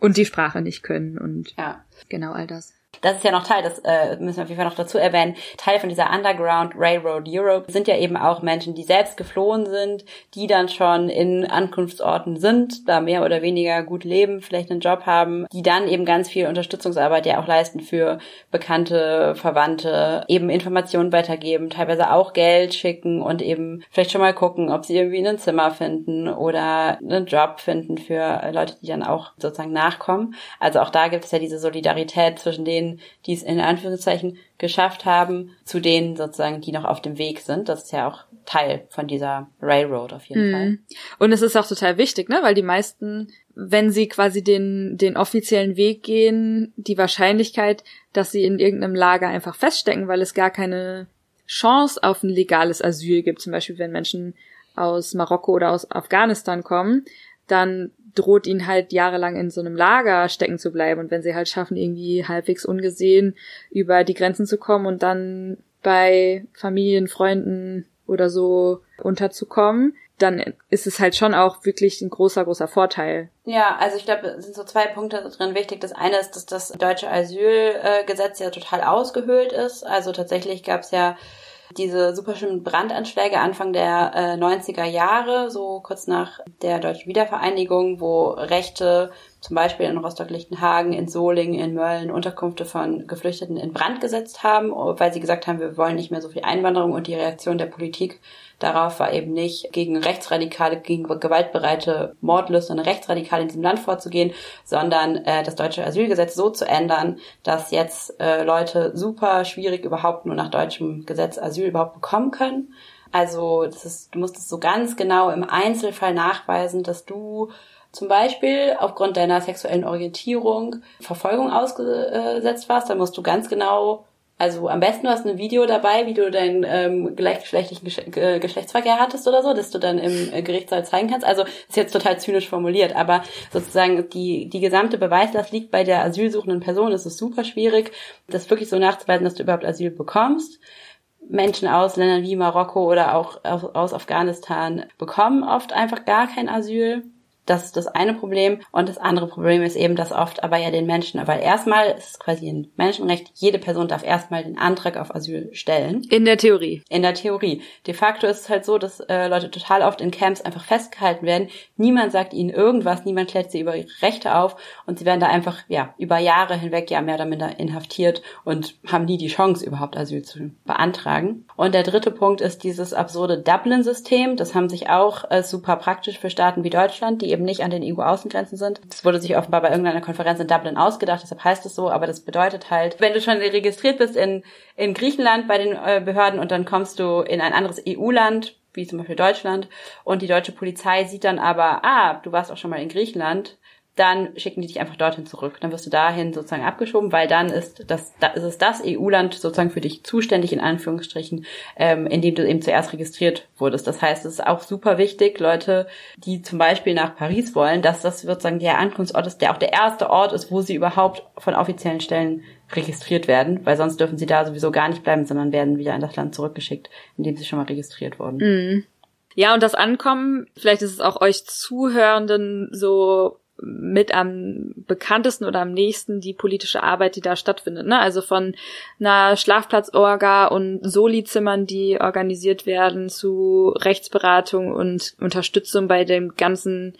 Und die Sprache nicht können und ja. genau all das. Das ist ja noch Teil, das äh, müssen wir auf jeden Fall noch dazu erwähnen, Teil von dieser Underground Railroad Europe sind ja eben auch Menschen, die selbst geflohen sind, die dann schon in Ankunftsorten sind, da mehr oder weniger gut leben, vielleicht einen Job haben, die dann eben ganz viel Unterstützungsarbeit ja auch leisten für Bekannte, Verwandte, eben Informationen weitergeben, teilweise auch Geld schicken und eben vielleicht schon mal gucken, ob sie irgendwie ein Zimmer finden oder einen Job finden für Leute, die dann auch sozusagen nachkommen. Also auch da gibt es ja diese Solidarität zwischen denen, denen, die es in Anführungszeichen geschafft haben, zu denen sozusagen, die noch auf dem Weg sind. Das ist ja auch Teil von dieser Railroad auf jeden mhm. Fall. Und es ist auch total wichtig, ne, weil die meisten, wenn sie quasi den, den offiziellen Weg gehen, die Wahrscheinlichkeit, dass sie in irgendeinem Lager einfach feststecken, weil es gar keine Chance auf ein legales Asyl gibt. Zum Beispiel, wenn Menschen aus Marokko oder aus Afghanistan kommen, dann droht ihnen halt jahrelang in so einem Lager stecken zu bleiben. Und wenn sie halt schaffen, irgendwie halbwegs ungesehen über die Grenzen zu kommen und dann bei Familien, Freunden oder so unterzukommen, dann ist es halt schon auch wirklich ein großer, großer Vorteil. Ja, also ich glaube, es sind so zwei Punkte drin wichtig. Das eine ist, dass das deutsche Asylgesetz ja total ausgehöhlt ist. Also tatsächlich gab es ja diese super schlimmen Brandanschläge Anfang der äh, 90er Jahre, so kurz nach der deutschen Wiedervereinigung, wo Rechte zum Beispiel in Rostock-Lichtenhagen, in Solingen, in Mölln Unterkünfte von Geflüchteten in Brand gesetzt haben, weil sie gesagt haben, wir wollen nicht mehr so viel Einwanderung und die Reaktion der Politik darauf war eben nicht gegen Rechtsradikale, gegen gewaltbereite Mordlüsterne Rechtsradikale in diesem Land vorzugehen, sondern äh, das deutsche Asylgesetz so zu ändern, dass jetzt äh, Leute super schwierig überhaupt nur nach deutschem Gesetz Asyl überhaupt bekommen können. Also das ist, du musst es so ganz genau im Einzelfall nachweisen, dass du zum Beispiel aufgrund deiner sexuellen Orientierung Verfolgung ausgesetzt warst, dann musst du ganz genau, also am besten du hast ein Video dabei, wie du deinen ähm, gleichgeschlechtlichen Geschlechtsverkehr hattest oder so, dass du dann im äh, Gerichtssaal zeigen kannst. Also ist jetzt total zynisch formuliert, aber sozusagen die, die gesamte Beweislast liegt bei der asylsuchenden Person. Es ist super schwierig, das wirklich so nachzuweisen, dass du überhaupt Asyl bekommst. Menschen aus Ländern wie Marokko oder auch aus Afghanistan bekommen oft einfach gar kein Asyl Das ist das eine Problem. Und das andere Problem ist eben, dass oft aber ja den Menschen, weil erstmal ist es quasi ein Menschenrecht, jede Person darf erstmal den Antrag auf Asyl stellen. In der Theorie. In der Theorie. De facto ist es halt so, dass äh, Leute total oft in Camps einfach festgehalten werden. Niemand sagt ihnen irgendwas, niemand klärt sie über ihre Rechte auf und sie werden da einfach, ja, über Jahre hinweg ja mehr oder minder inhaftiert und haben nie die Chance, überhaupt Asyl zu beantragen. Und der dritte Punkt ist dieses absurde Dublin-System. Das haben sich auch äh, super praktisch für Staaten wie Deutschland, die eben nicht an den EU-Außengrenzen sind. Das wurde sich offenbar bei irgendeiner Konferenz in Dublin ausgedacht, deshalb heißt es so, aber das bedeutet halt, wenn du schon registriert bist in, in Griechenland bei den äh, Behörden und dann kommst du in ein anderes EU-Land, wie zum Beispiel Deutschland, und die deutsche Polizei sieht dann aber, ah, du warst auch schon mal in Griechenland, dann schicken die dich einfach dorthin zurück. Dann wirst du dahin sozusagen abgeschoben, weil dann ist das, da ist es das EU-Land sozusagen für dich zuständig, in Anführungsstrichen, ähm, in dem du eben zuerst registriert wurdest. Das heißt, es ist auch super wichtig, Leute, die zum Beispiel nach Paris wollen, dass das sozusagen der Ankunftsort ist, der auch der erste Ort ist, wo sie überhaupt von offiziellen Stellen registriert werden, weil sonst dürfen sie da sowieso gar nicht bleiben, sondern werden wieder in das Land zurückgeschickt, in dem sie schon mal registriert wurden. Mhm. Ja, und das Ankommen, vielleicht ist es auch euch Zuhörenden so mit am bekanntesten oder am nächsten die politische Arbeit, die da stattfindet. Ne? Also von einer Schlafplatzorga und Soli-Zimmern, die organisiert werden, zu Rechtsberatung und Unterstützung bei dem ganzen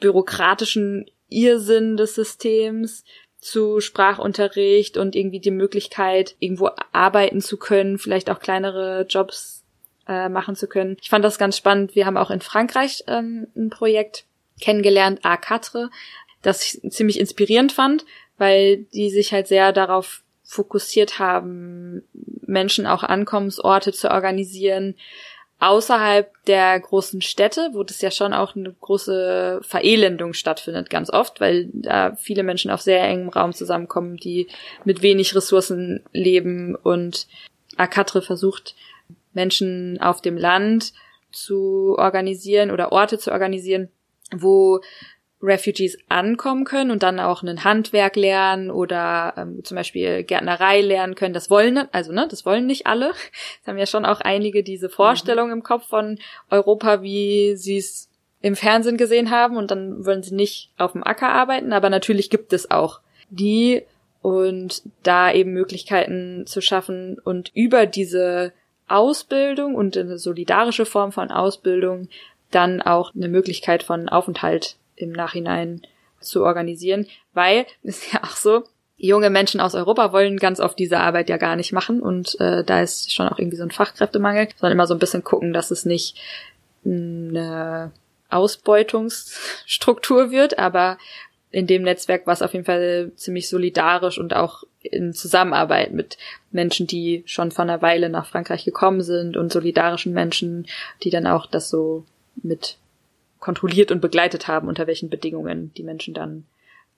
bürokratischen Irrsinn des Systems, zu Sprachunterricht und irgendwie die Möglichkeit, irgendwo arbeiten zu können, vielleicht auch kleinere Jobs äh, machen zu können. Ich fand das ganz spannend. Wir haben auch in Frankreich ähm, ein Projekt kennengelernt, A4, das ich ziemlich inspirierend fand, weil die sich halt sehr darauf fokussiert haben, Menschen auch Ankommensorte zu organisieren, außerhalb der großen Städte, wo das ja schon auch eine große Verelendung stattfindet, ganz oft, weil da viele Menschen auf sehr engem Raum zusammenkommen, die mit wenig Ressourcen leben. Und Akatre versucht, Menschen auf dem Land zu organisieren oder Orte zu organisieren, wo Refugees ankommen können und dann auch ein Handwerk lernen oder ähm, zum Beispiel Gärtnerei lernen können. Das wollen, also ne, das wollen nicht alle. Es haben ja schon auch einige diese Vorstellung im Kopf von Europa, wie sie es im Fernsehen gesehen haben und dann wollen sie nicht auf dem Acker arbeiten. Aber natürlich gibt es auch die und da eben Möglichkeiten zu schaffen und über diese Ausbildung und eine solidarische Form von Ausbildung dann auch eine Möglichkeit von Aufenthalt im Nachhinein zu organisieren, weil ist ja auch so, junge Menschen aus Europa wollen ganz oft diese Arbeit ja gar nicht machen und äh, da ist schon auch irgendwie so ein Fachkräftemangel, sondern immer so ein bisschen gucken, dass es nicht eine Ausbeutungsstruktur wird, aber in dem Netzwerk war es auf jeden Fall ziemlich solidarisch und auch in Zusammenarbeit mit Menschen, die schon von einer Weile nach Frankreich gekommen sind und solidarischen Menschen, die dann auch das so mit kontrolliert und begleitet haben, unter welchen Bedingungen die Menschen dann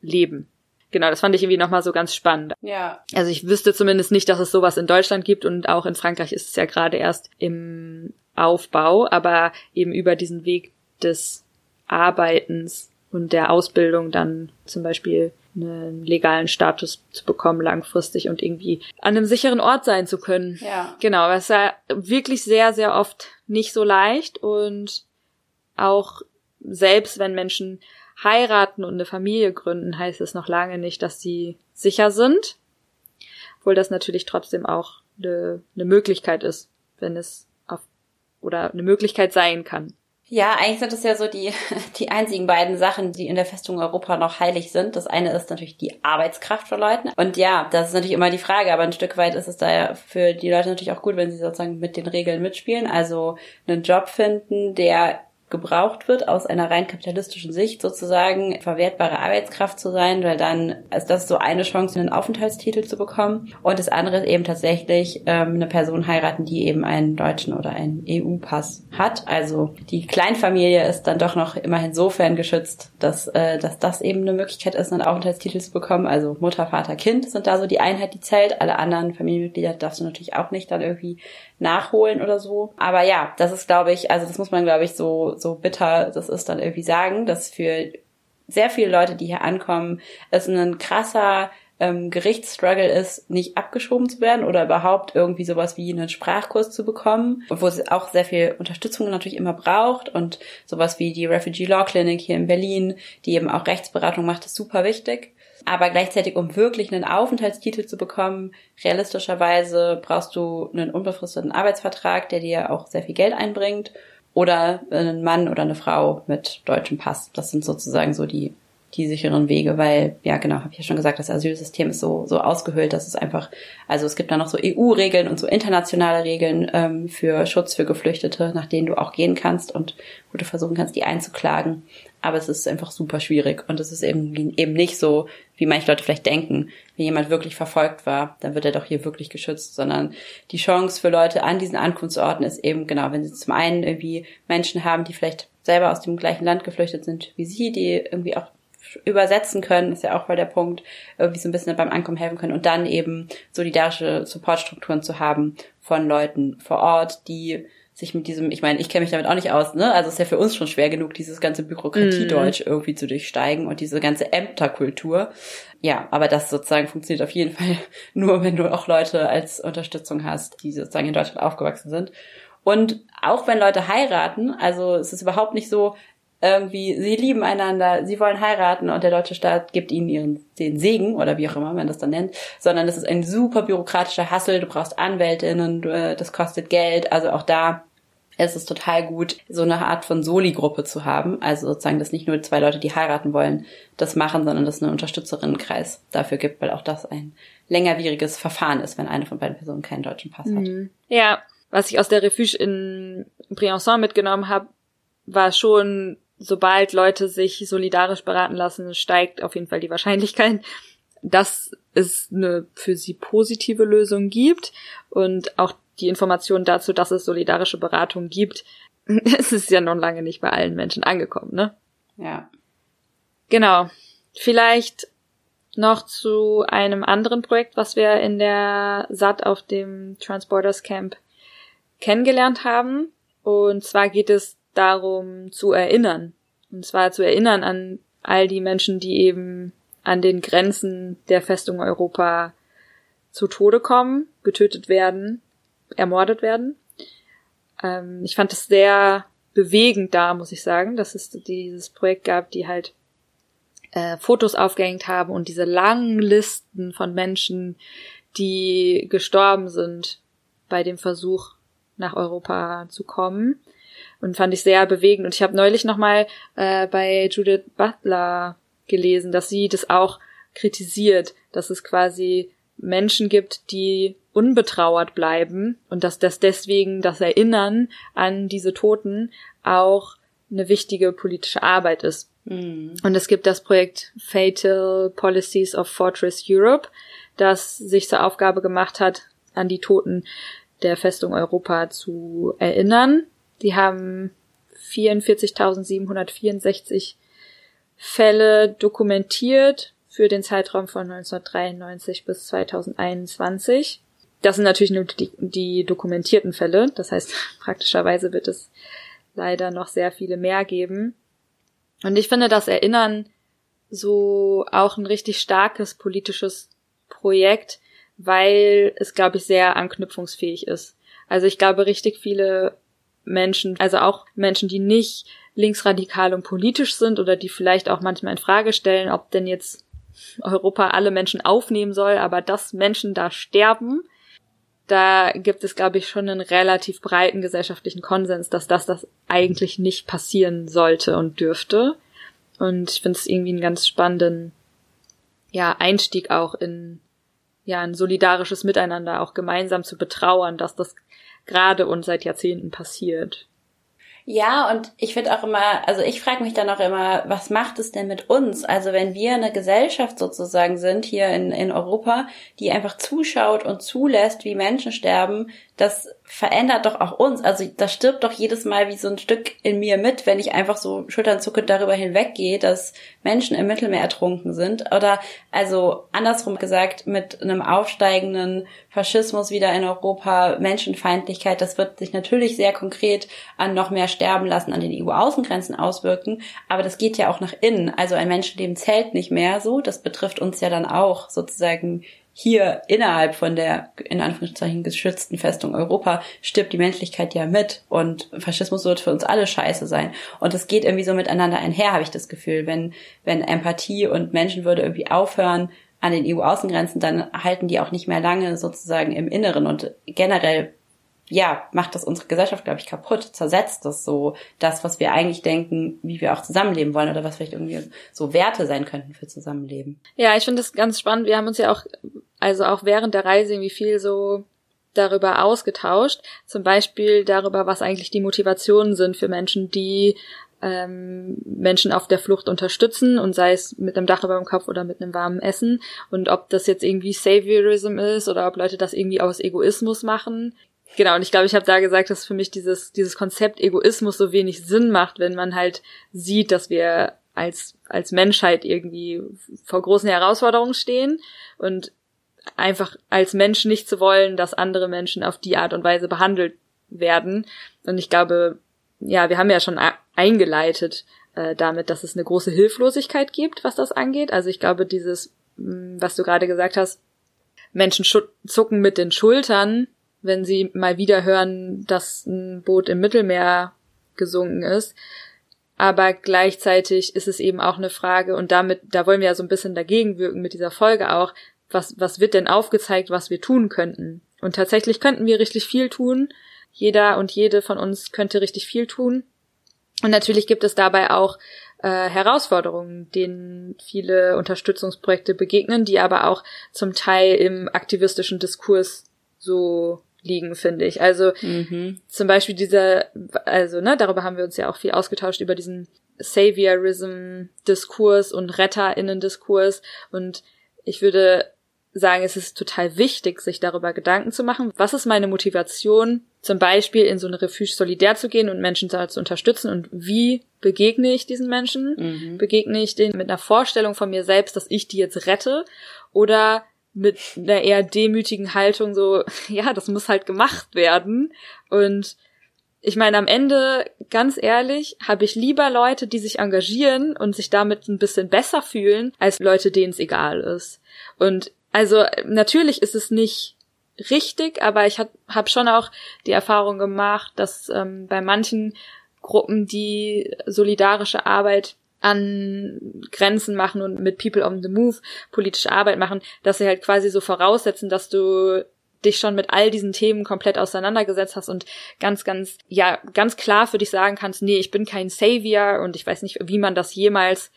leben. Genau, das fand ich irgendwie nochmal so ganz spannend. Ja. Also ich wüsste zumindest nicht, dass es sowas in Deutschland gibt und auch in Frankreich ist es ja gerade erst im Aufbau, aber eben über diesen Weg des Arbeitens und der Ausbildung dann zum Beispiel einen legalen Status zu bekommen langfristig und irgendwie an einem sicheren Ort sein zu können. Ja. Genau, es ist ja wirklich sehr, sehr oft nicht so leicht und auch selbst wenn Menschen heiraten und eine Familie gründen, heißt es noch lange nicht, dass sie sicher sind. Obwohl das natürlich trotzdem auch eine, eine Möglichkeit ist, wenn es auf, oder eine Möglichkeit sein kann. Ja, eigentlich sind das ja so die, die einzigen beiden Sachen, die in der Festung Europa noch heilig sind. Das eine ist natürlich die Arbeitskraft von Leuten. Und ja, das ist natürlich immer die Frage, aber ein Stück weit ist es da ja für die Leute natürlich auch gut, wenn sie sozusagen mit den Regeln mitspielen. Also einen Job finden, der gebraucht wird, aus einer rein kapitalistischen Sicht sozusagen verwertbare Arbeitskraft zu sein, weil dann ist das so eine Chance, einen Aufenthaltstitel zu bekommen. Und das andere ist eben tatsächlich ähm, eine Person heiraten, die eben einen deutschen oder einen EU-Pass hat. Also die Kleinfamilie ist dann doch noch immerhin insofern geschützt, dass, äh, dass das eben eine Möglichkeit ist, einen Aufenthaltstitel zu bekommen. Also Mutter, Vater, Kind sind da so die Einheit, die zählt. Alle anderen Familienmitglieder darfst du natürlich auch nicht dann irgendwie nachholen oder so. Aber ja, das ist, glaube ich, also das muss man, glaube ich, so, so bitter das ist dann irgendwie sagen, dass für sehr viele Leute, die hier ankommen, es ein krasser ähm, Gerichtsstruggle ist, nicht abgeschoben zu werden oder überhaupt irgendwie sowas wie einen Sprachkurs zu bekommen, wo es auch sehr viel Unterstützung natürlich immer braucht und sowas wie die Refugee Law Clinic hier in Berlin, die eben auch Rechtsberatung macht, ist super wichtig. Aber gleichzeitig, um wirklich einen Aufenthaltstitel zu bekommen, realistischerweise brauchst du einen unbefristeten Arbeitsvertrag, der dir auch sehr viel Geld einbringt oder einen Mann oder eine Frau mit deutschem Pass. Das sind sozusagen so die die sicheren Wege, weil, ja genau, habe ich ja schon gesagt, das Asylsystem ist so, so ausgehöhlt, dass es einfach, also es gibt da noch so EU-Regeln und so internationale Regeln ähm, für Schutz für Geflüchtete, nach denen du auch gehen kannst und wo du versuchen kannst, die einzuklagen. Aber es ist einfach super schwierig. Und es ist eben, eben nicht so, wie manche Leute vielleicht denken. Wenn jemand wirklich verfolgt war, dann wird er doch hier wirklich geschützt, sondern die Chance für Leute an diesen Ankunftsorten ist eben, genau, wenn sie zum einen irgendwie Menschen haben, die vielleicht selber aus dem gleichen Land geflüchtet sind wie sie, die irgendwie auch übersetzen können, ist ja auch mal der Punkt, irgendwie so ein bisschen beim Ankommen helfen können. Und dann eben solidarische Supportstrukturen zu haben von Leuten vor Ort, die sich mit diesem, ich meine, ich kenne mich damit auch nicht aus, ne? Also ist ja für uns schon schwer genug, dieses ganze Bürokratiedeutsch mm. irgendwie zu durchsteigen und diese ganze Ämterkultur. Ja, aber das sozusagen funktioniert auf jeden Fall nur, wenn du auch Leute als Unterstützung hast, die sozusagen in Deutschland aufgewachsen sind. Und auch wenn Leute heiraten, also es ist überhaupt nicht so, irgendwie, sie lieben einander, sie wollen heiraten und der deutsche Staat gibt ihnen ihren, den Segen oder wie auch immer man das dann nennt, sondern es ist ein super bürokratischer Hassel, du brauchst Anwältinnen, du, das kostet Geld, also auch da ist es total gut, so eine Art von Soli-Gruppe zu haben, also sozusagen, dass nicht nur zwei Leute, die heiraten wollen, das machen, sondern dass es einen Unterstützerinnenkreis dafür gibt, weil auch das ein längerwieriges Verfahren ist, wenn eine von beiden Personen keinen deutschen Pass hat. Mhm. Ja, was ich aus der Refuge in Briançon mitgenommen habe, war schon sobald Leute sich solidarisch beraten lassen, steigt auf jeden Fall die Wahrscheinlichkeit, dass es eine für sie positive Lösung gibt und auch die Information dazu, dass es solidarische Beratung gibt, es ist ja noch lange nicht bei allen Menschen angekommen, ne? Ja. Genau. Vielleicht noch zu einem anderen Projekt, was wir in der SAT auf dem Transporters Camp kennengelernt haben. Und zwar geht es darum zu erinnern. Und zwar zu erinnern an all die Menschen, die eben an den Grenzen der Festung Europa zu Tode kommen, getötet werden, ermordet werden. Ähm, ich fand es sehr bewegend da, muss ich sagen, dass es dieses Projekt gab, die halt äh, Fotos aufgehängt haben und diese langen Listen von Menschen, die gestorben sind bei dem Versuch, nach Europa zu kommen und fand ich sehr bewegend. Und ich habe neulich nochmal äh, bei Judith Butler gelesen, dass sie das auch kritisiert, dass es quasi Menschen gibt, die unbetrauert bleiben und dass das deswegen das Erinnern an diese Toten auch eine wichtige politische Arbeit ist. Mhm. Und es gibt das Projekt Fatal Policies of Fortress Europe, das sich zur Aufgabe gemacht hat, an die Toten der Festung Europa zu erinnern die haben 44.764 Fälle dokumentiert für den Zeitraum von 1993 bis 2021. Das sind natürlich nur die, die dokumentierten Fälle. Das heißt, praktischerweise wird es leider noch sehr viele mehr geben. Und ich finde das Erinnern so auch ein richtig starkes politisches Projekt, weil es, glaube ich, sehr anknüpfungsfähig ist. Also ich glaube, richtig viele Menschen, also auch Menschen, die nicht linksradikal und politisch sind oder die vielleicht auch manchmal in Frage stellen, ob denn jetzt Europa alle Menschen aufnehmen soll, aber dass Menschen da sterben, da gibt es, glaube ich, schon einen relativ breiten gesellschaftlichen Konsens, dass das das eigentlich nicht passieren sollte und dürfte. Und ich finde es irgendwie einen ganz spannenden, ja, Einstieg auch in, ja, ein solidarisches Miteinander, auch gemeinsam zu betrauern, dass das gerade und seit Jahrzehnten passiert. Ja, und ich finde auch immer, also ich frage mich dann auch immer, was macht es denn mit uns? Also wenn wir eine Gesellschaft sozusagen sind hier in, in Europa, die einfach zuschaut und zulässt, wie Menschen sterben, das verändert doch auch uns. Also das stirbt doch jedes Mal wie so ein Stück in mir mit, wenn ich einfach so schulternzuckend darüber hinweggehe, dass Menschen im Mittelmeer ertrunken sind. Oder also andersrum gesagt, mit einem aufsteigenden Faschismus wieder in Europa, Menschenfeindlichkeit, das wird sich natürlich sehr konkret an noch mehr Sterben lassen an den EU-Außengrenzen auswirken. Aber das geht ja auch nach innen. Also ein Menschenleben zählt nicht mehr so. Das betrifft uns ja dann auch sozusagen hier innerhalb von der in Anführungszeichen geschützten Festung Europa stirbt die Menschlichkeit ja mit und Faschismus wird für uns alle scheiße sein und es geht irgendwie so miteinander einher, habe ich das Gefühl, wenn wenn Empathie und Menschenwürde irgendwie aufhören an den EU-Außengrenzen, dann halten die auch nicht mehr lange sozusagen im Inneren und generell ja, macht das unsere Gesellschaft, glaube ich, kaputt, zersetzt das so, das, was wir eigentlich denken, wie wir auch zusammenleben wollen oder was vielleicht irgendwie so Werte sein könnten für Zusammenleben. Ja, ich finde das ganz spannend. Wir haben uns ja auch, also auch während der Reise irgendwie viel so darüber ausgetauscht, zum Beispiel darüber, was eigentlich die Motivationen sind für Menschen, die ähm, Menschen auf der Flucht unterstützen und sei es mit einem Dach über dem Kopf oder mit einem warmen Essen. Und ob das jetzt irgendwie Saviorism ist oder ob Leute das irgendwie aus Egoismus machen. Genau, und ich glaube, ich habe da gesagt, dass für mich dieses, dieses Konzept Egoismus so wenig Sinn macht, wenn man halt sieht, dass wir als, als Menschheit irgendwie vor großen Herausforderungen stehen. Und einfach als Mensch nicht zu wollen, dass andere Menschen auf die Art und Weise behandelt werden. Und ich glaube, ja, wir haben ja schon eingeleitet äh, damit, dass es eine große Hilflosigkeit gibt, was das angeht. Also ich glaube, dieses, mm, was du gerade gesagt hast, Menschen zucken mit den Schultern, wenn sie mal wieder hören, dass ein Boot im Mittelmeer gesunken ist. Aber gleichzeitig ist es eben auch eine Frage, und damit, da wollen wir ja so ein bisschen dagegen wirken mit dieser Folge auch, was, was wird denn aufgezeigt, was wir tun könnten? Und tatsächlich könnten wir richtig viel tun. Jeder und jede von uns könnte richtig viel tun. Und natürlich gibt es dabei auch äh, Herausforderungen, denen viele Unterstützungsprojekte begegnen, die aber auch zum Teil im aktivistischen Diskurs so liegen, finde ich. Also mhm. zum Beispiel dieser, also ne, darüber haben wir uns ja auch viel ausgetauscht über diesen Saviorism-Diskurs und RetterInnen-Diskurs und ich würde sagen, es ist total wichtig, sich darüber Gedanken zu machen. Was ist meine Motivation, zum Beispiel in so eine Refuge solidär zu gehen und Menschen da zu unterstützen und wie begegne ich diesen Menschen? Mhm. Begegne ich denen mit einer Vorstellung von mir selbst, dass ich die jetzt rette? Oder mit einer eher demütigen Haltung so, ja, das muss halt gemacht werden. Und ich meine, am Ende, ganz ehrlich, habe ich lieber Leute, die sich engagieren und sich damit ein bisschen besser fühlen, als Leute, denen es egal ist. Und also natürlich ist es nicht richtig, aber ich habe hab schon auch die Erfahrung gemacht, dass ähm, bei manchen Gruppen die solidarische Arbeit an Grenzen machen und mit People on the Move politische Arbeit machen, dass sie halt quasi so voraussetzen, dass du dich schon mit all diesen Themen komplett auseinandergesetzt hast und ganz, ganz, ja, ganz klar für dich sagen kannst, nee, ich bin kein Savior und ich weiß nicht, wie man das jemals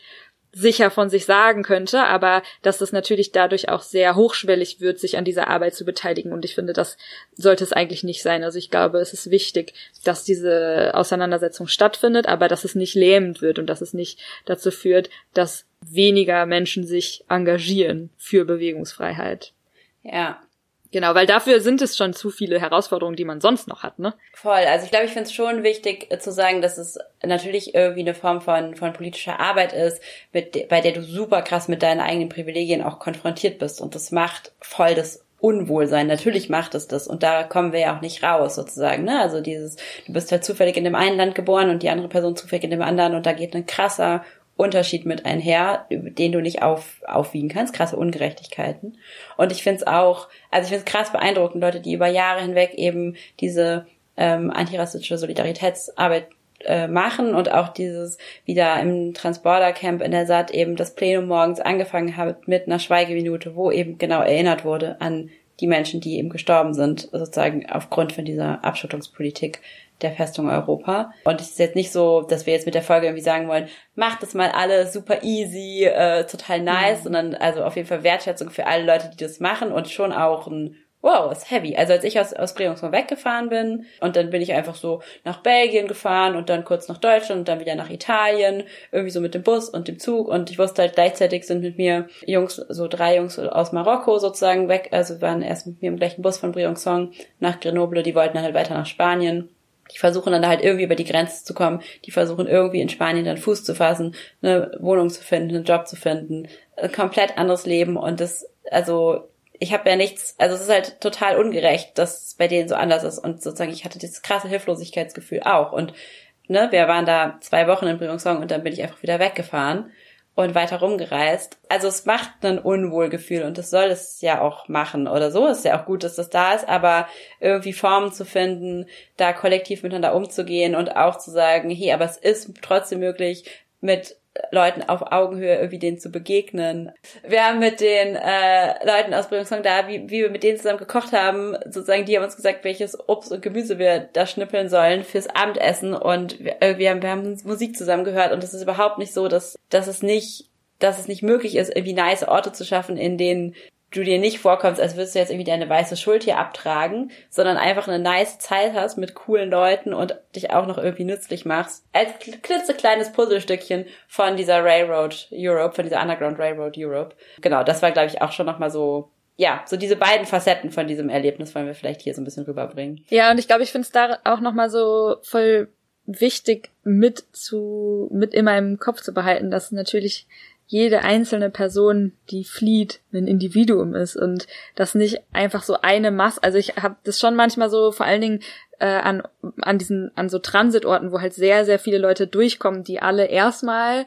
sicher von sich sagen könnte, aber dass es natürlich dadurch auch sehr hochschwellig wird, sich an dieser Arbeit zu beteiligen. Und ich finde, das sollte es eigentlich nicht sein. Also ich glaube, es ist wichtig, dass diese Auseinandersetzung stattfindet, aber dass es nicht lähmend wird und dass es nicht dazu führt, dass weniger Menschen sich engagieren für Bewegungsfreiheit. Ja, Genau, weil dafür sind es schon zu viele Herausforderungen, die man sonst noch hat, ne? Voll. Also ich glaube, ich finde es schon wichtig äh, zu sagen, dass es natürlich irgendwie eine Form von, von politischer Arbeit ist, mit, bei der du super krass mit deinen eigenen Privilegien auch konfrontiert bist. Und das macht voll das Unwohlsein. Natürlich macht es das. Und da kommen wir ja auch nicht raus, sozusagen. Ne? Also dieses, du bist halt zufällig in dem einen Land geboren und die andere Person zufällig in dem anderen und da geht ein krasser Unterschied mit einher, den du nicht auf, aufwiegen kannst, krasse Ungerechtigkeiten. Und ich finde es auch, also ich finde es krass beeindruckend, Leute, die über Jahre hinweg eben diese ähm, antirassistische Solidaritätsarbeit äh, machen und auch dieses wieder im Transporter-Camp in der SAT eben das Plenum morgens angefangen hat mit einer Schweigeminute, wo eben genau erinnert wurde an die Menschen, die eben gestorben sind, sozusagen aufgrund von dieser Abschottungspolitik der Festung Europa. Und es ist jetzt nicht so, dass wir jetzt mit der Folge irgendwie sagen wollen, macht das mal alle super easy, äh, total nice, mhm. sondern also auf jeden Fall Wertschätzung für alle Leute, die das machen und schon auch ein wow, ist heavy. Also als ich aus, aus Briançon weggefahren bin und dann bin ich einfach so nach Belgien gefahren und dann kurz nach Deutschland und dann wieder nach Italien, irgendwie so mit dem Bus und dem Zug und ich wusste halt gleichzeitig sind mit mir Jungs, so drei Jungs aus Marokko sozusagen weg, also waren erst mit mir im gleichen Bus von Briançon nach Grenoble, die wollten dann halt weiter nach Spanien. Die versuchen dann halt irgendwie über die Grenze zu kommen. Die versuchen irgendwie in Spanien dann Fuß zu fassen, eine Wohnung zu finden, einen Job zu finden. Ein komplett anderes Leben und das, also ich habe ja nichts, also es ist halt total ungerecht, dass es bei denen so anders ist und sozusagen ich hatte dieses krasse Hilflosigkeitsgefühl auch und ne, wir waren da zwei Wochen in Briançon und dann bin ich einfach wieder weggefahren und weiter rumgereist. Also es macht ein Unwohlgefühl und das soll es ja auch machen oder so. ist ja auch gut, dass das da ist, aber irgendwie Formen zu finden, da kollektiv miteinander umzugehen und auch zu sagen, hey, aber es ist trotzdem möglich, mit Leuten auf Augenhöhe irgendwie denen zu begegnen. Wir haben mit den äh, Leuten aus Bildungssong da, wie, wie wir mit denen zusammen gekocht haben, sozusagen, die haben uns gesagt, welches Obst und Gemüse wir da schnippeln sollen fürs Abendessen und wir, äh, wir, haben, wir haben Musik zusammen gehört und es ist überhaupt nicht so, dass, dass es nicht dass es nicht möglich ist, irgendwie nice Orte zu schaffen, in denen du dir nicht vorkommst, als würdest du jetzt irgendwie deine weiße Schuld hier abtragen, sondern einfach eine nice Zeit hast mit coolen Leuten und dich auch noch irgendwie nützlich machst. Als klitzekleines Puzzlestückchen von dieser Railroad Europe, von dieser Underground Railroad Europe. Genau, das war, glaube ich, auch schon nochmal so ja, so diese beiden Facetten von diesem Erlebnis wollen wir vielleicht hier so ein bisschen rüberbringen. Ja, und ich glaube, ich finde es da auch nochmal so voll wichtig mit zu, mit in meinem Kopf zu behalten, dass natürlich jede einzelne Person, die flieht, ein Individuum ist und das nicht einfach so eine Masse. Also ich habe das schon manchmal so, vor allen Dingen äh, an an diesen an so Transitorten, wo halt sehr sehr viele Leute durchkommen, die alle erstmal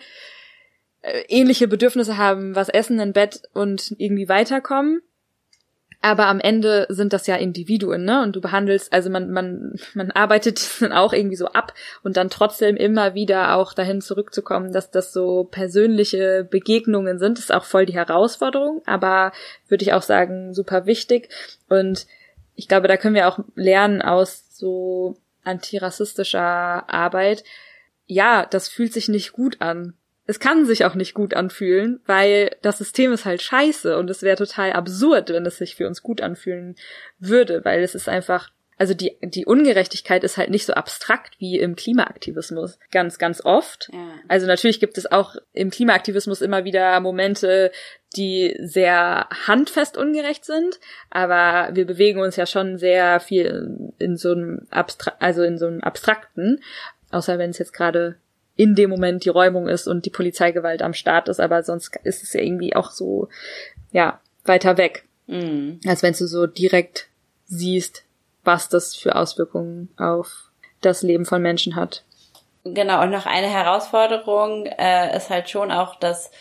äh, ähnliche Bedürfnisse haben, was essen, ein Bett und irgendwie weiterkommen aber am Ende sind das ja Individuen, ne? Und du behandelst, also man, man, man arbeitet dann auch irgendwie so ab und dann trotzdem immer wieder auch dahin zurückzukommen, dass das so persönliche Begegnungen sind, das ist auch voll die Herausforderung, aber würde ich auch sagen, super wichtig. Und ich glaube, da können wir auch lernen aus so antirassistischer Arbeit. Ja, das fühlt sich nicht gut an es kann sich auch nicht gut anfühlen, weil das System ist halt scheiße und es wäre total absurd, wenn es sich für uns gut anfühlen würde, weil es ist einfach, also die, die Ungerechtigkeit ist halt nicht so abstrakt wie im Klimaaktivismus. Ganz, ganz oft. Ja. Also natürlich gibt es auch im Klimaaktivismus immer wieder Momente, die sehr handfest ungerecht sind, aber wir bewegen uns ja schon sehr viel in so einem Abstra also in so einem abstrakten, außer wenn es jetzt gerade in dem Moment die Räumung ist und die Polizeigewalt am Start ist, aber sonst ist es ja irgendwie auch so, ja, weiter weg. Mhm. Als wenn du so direkt siehst, was das für Auswirkungen auf das Leben von Menschen hat. Genau, und noch eine Herausforderung äh, ist halt schon auch, dass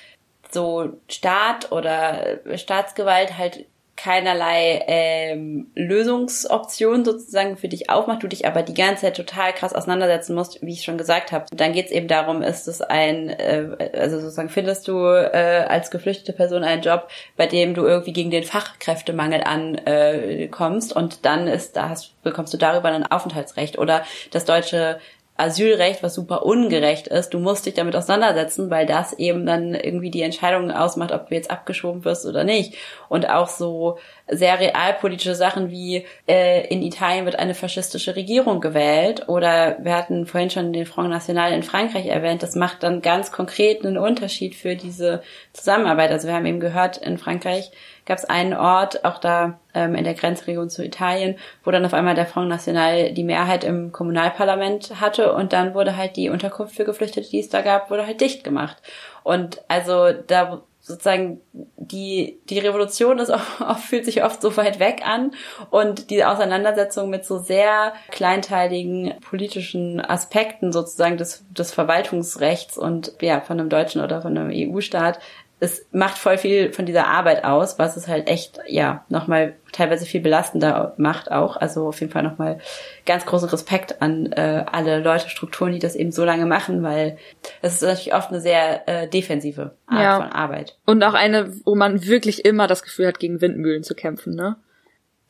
so Staat oder Staatsgewalt halt keinerlei ähm, Lösungsoption sozusagen für dich aufmacht, du dich aber die ganze Zeit total krass auseinandersetzen musst, wie ich schon gesagt habe. Dann geht es eben darum, ist es ein, äh, also sozusagen findest du äh, als geflüchtete Person einen Job, bei dem du irgendwie gegen den Fachkräftemangel ankommst äh, und dann ist, da hast, bekommst du darüber ein Aufenthaltsrecht oder das deutsche Asylrecht, was super ungerecht ist. Du musst dich damit auseinandersetzen, weil das eben dann irgendwie die Entscheidung ausmacht, ob du jetzt abgeschoben wirst oder nicht. Und auch so sehr realpolitische Sachen wie äh, in Italien wird eine faschistische Regierung gewählt oder wir hatten vorhin schon den Front National in Frankreich erwähnt. Das macht dann ganz konkret einen Unterschied für diese Zusammenarbeit. Also wir haben eben gehört, in Frankreich gab es einen Ort, auch da ähm, in der Grenzregion zu Italien, wo dann auf einmal der Front National die Mehrheit im Kommunalparlament hatte und dann wurde halt die Unterkunft für Geflüchtete, die es da gab, wurde halt dicht gemacht. Und also da sozusagen die die Revolution ist auch, fühlt sich oft so weit weg an und die Auseinandersetzung mit so sehr kleinteiligen politischen Aspekten sozusagen des des Verwaltungsrechts und ja von einem deutschen oder von einem EU-Staat es macht voll viel von dieser Arbeit aus, was es halt echt, ja, nochmal teilweise viel belastender macht auch. Also auf jeden Fall nochmal ganz großen Respekt an äh, alle Leute, Strukturen, die das eben so lange machen, weil es ist natürlich oft eine sehr äh, defensive Art ja. von Arbeit. Und auch eine, wo man wirklich immer das Gefühl hat, gegen Windmühlen zu kämpfen, ne?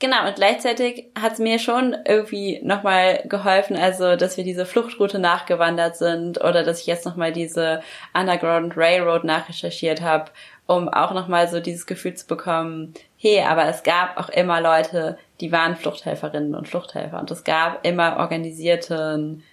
Genau, und gleichzeitig hat es mir schon irgendwie nochmal geholfen, also dass wir diese Fluchtroute nachgewandert sind oder dass ich jetzt nochmal diese Underground Railroad nachrecherchiert habe, um auch nochmal so dieses Gefühl zu bekommen, hey, aber es gab auch immer Leute, die waren Fluchthelferinnen und Fluchthelfer. Und es gab immer organisierten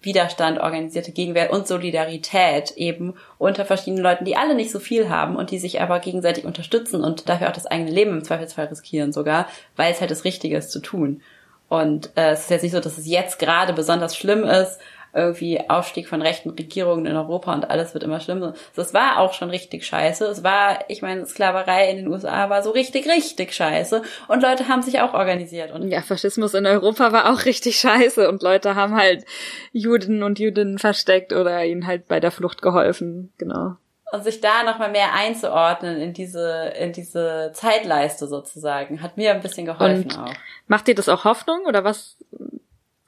Widerstand, organisierte Gegenwehr und Solidarität eben unter verschiedenen Leuten, die alle nicht so viel haben und die sich aber gegenseitig unterstützen und dafür auch das eigene Leben im Zweifelsfall riskieren sogar, weil es halt das Richtige ist zu tun. Und äh, es ist jetzt nicht so, dass es jetzt gerade besonders schlimm ist irgendwie Aufstieg von rechten Regierungen in Europa und alles wird immer schlimmer. Das war auch schon richtig scheiße. Es war, ich meine, Sklaverei in den USA war so richtig, richtig scheiße. Und Leute haben sich auch organisiert. Und ja, Faschismus in Europa war auch richtig scheiße und Leute haben halt Juden und Jüdinnen versteckt oder ihnen halt bei der Flucht geholfen. Genau. Und sich da nochmal mehr einzuordnen in diese, in diese Zeitleiste sozusagen, hat mir ein bisschen geholfen und auch. Macht dir das auch Hoffnung oder was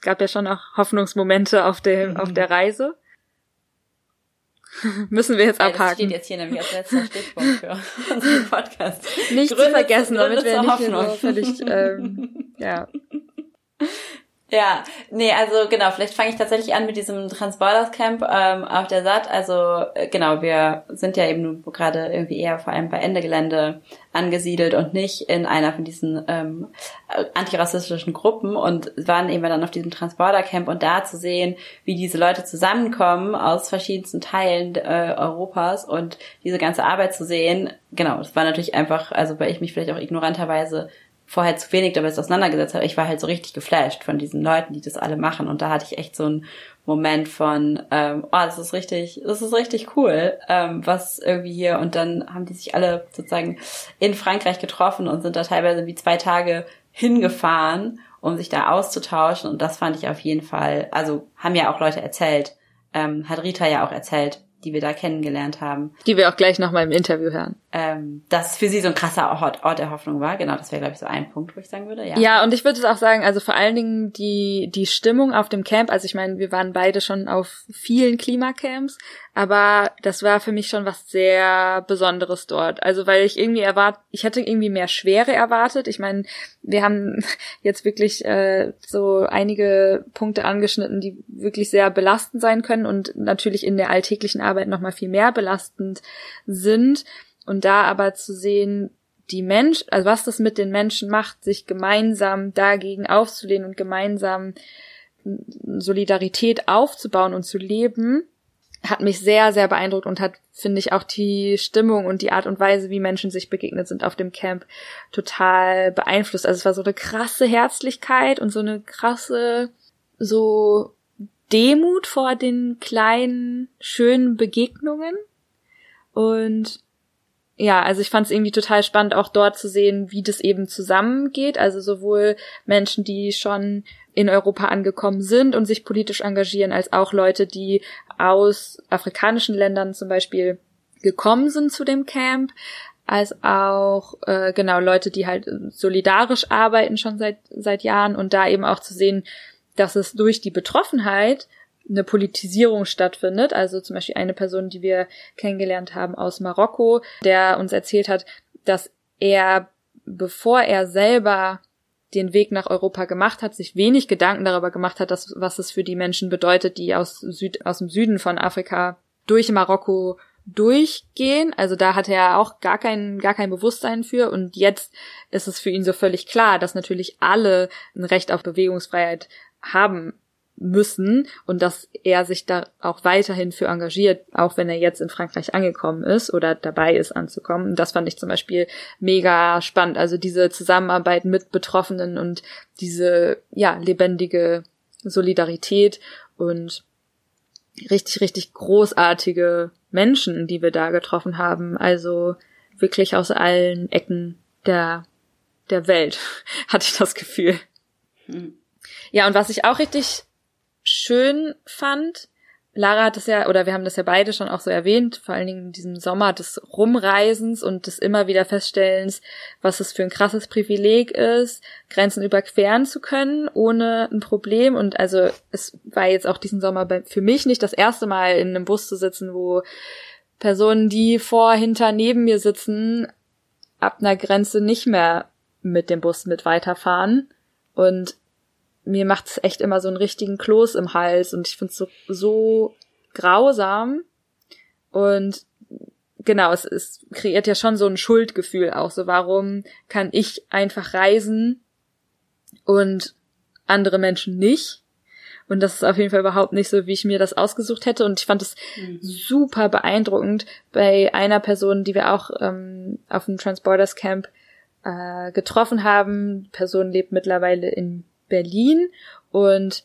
gab ja schon auch Hoffnungsmomente auf der, auf der Reise. Müssen wir jetzt abhaken. Das steht jetzt hier nämlich als letzter Stichpunkt für unseren Podcast. Nicht Gründe, zu vergessen, damit wir nicht Hoffnung. so völlig, ähm, ja. Ja, nee, also genau, vielleicht fange ich tatsächlich an mit diesem Transporters Camp ähm, auf der SAT. Also äh, genau, wir sind ja eben gerade irgendwie eher vor allem bei Ende Gelände angesiedelt und nicht in einer von diesen ähm, antirassistischen Gruppen und waren eben dann auf diesem Transporter Camp und da zu sehen, wie diese Leute zusammenkommen aus verschiedensten Teilen äh, Europas und diese ganze Arbeit zu sehen, genau, das war natürlich einfach, also weil ich mich vielleicht auch ignoranterweise vorher zu wenig damit auseinandergesetzt habe. Ich war halt so richtig geflasht von diesen Leuten, die das alle machen. Und da hatte ich echt so einen Moment von, ähm, oh, das ist richtig, das ist richtig cool, ähm, was irgendwie hier. Und dann haben die sich alle sozusagen in Frankreich getroffen und sind da teilweise wie zwei Tage hingefahren, um sich da auszutauschen. Und das fand ich auf jeden Fall, also haben ja auch Leute erzählt, ähm, hat Rita ja auch erzählt, die wir da kennengelernt haben. Die wir auch gleich nochmal im Interview hören. Ähm, dass für sie so ein krasser Ort, Ort der Hoffnung war. Genau, das wäre, glaube ich, so ein Punkt, wo ich sagen würde. Ja, ja und ich würde es auch sagen, also vor allen Dingen die, die Stimmung auf dem Camp, also ich meine, wir waren beide schon auf vielen Klimacamps, aber das war für mich schon was sehr Besonderes dort. Also weil ich irgendwie erwart, ich hätte irgendwie mehr Schwere erwartet. Ich meine, wir haben jetzt wirklich äh, so einige Punkte angeschnitten, die wirklich sehr belastend sein können und natürlich in der alltäglichen Arbeit noch mal viel mehr belastend sind. Und da aber zu sehen, die Mensch, also was das mit den Menschen macht, sich gemeinsam dagegen aufzulehnen und gemeinsam Solidarität aufzubauen und zu leben, hat mich sehr, sehr beeindruckt und hat, finde ich, auch die Stimmung und die Art und Weise, wie Menschen sich begegnet sind auf dem Camp, total beeinflusst. Also es war so eine krasse Herzlichkeit und so eine krasse, so Demut vor den kleinen, schönen Begegnungen. Und ja, also ich fand es irgendwie total spannend, auch dort zu sehen, wie das eben zusammengeht. Also sowohl Menschen, die schon in Europa angekommen sind und sich politisch engagieren, als auch Leute, die aus afrikanischen Ländern zum Beispiel gekommen sind zu dem Camp, als auch äh, genau Leute, die halt solidarisch arbeiten schon seit seit Jahren und da eben auch zu sehen, dass es durch die Betroffenheit eine Politisierung stattfindet. Also zum Beispiel eine Person, die wir kennengelernt haben aus Marokko, der uns erzählt hat, dass er, bevor er selber den Weg nach Europa gemacht hat, sich wenig Gedanken darüber gemacht hat, dass, was es für die Menschen bedeutet, die aus, Süd, aus dem Süden von Afrika durch Marokko durchgehen. Also da hatte er auch gar kein, gar kein Bewusstsein für. Und jetzt ist es für ihn so völlig klar, dass natürlich alle ein Recht auf Bewegungsfreiheit haben müssen und dass er sich da auch weiterhin für engagiert, auch wenn er jetzt in Frankreich angekommen ist oder dabei ist anzukommen. Und das fand ich zum Beispiel mega spannend. Also diese Zusammenarbeit mit Betroffenen und diese, ja, lebendige Solidarität und richtig, richtig großartige Menschen, die wir da getroffen haben. Also wirklich aus allen Ecken der, der Welt, hatte ich das Gefühl. Hm. Ja, und was ich auch richtig schön fand. Lara hat es ja, oder wir haben das ja beide schon auch so erwähnt, vor allen Dingen in diesem Sommer des Rumreisens und des immer wieder Feststellens, was es für ein krasses Privileg ist, Grenzen überqueren zu können, ohne ein Problem. Und also es war jetzt auch diesen Sommer für mich nicht das erste Mal in einem Bus zu sitzen, wo Personen, die vor, hinter, neben mir sitzen, ab einer Grenze nicht mehr mit dem Bus mit weiterfahren. Und mir macht es echt immer so einen richtigen Kloß im Hals und ich finde es so, so grausam. Und genau, es, es kreiert ja schon so ein Schuldgefühl auch. So, warum kann ich einfach reisen und andere Menschen nicht? Und das ist auf jeden Fall überhaupt nicht so, wie ich mir das ausgesucht hätte. Und ich fand es mhm. super beeindruckend bei einer Person, die wir auch ähm, auf dem Transporters Camp äh, getroffen haben. Die Person lebt mittlerweile in Berlin und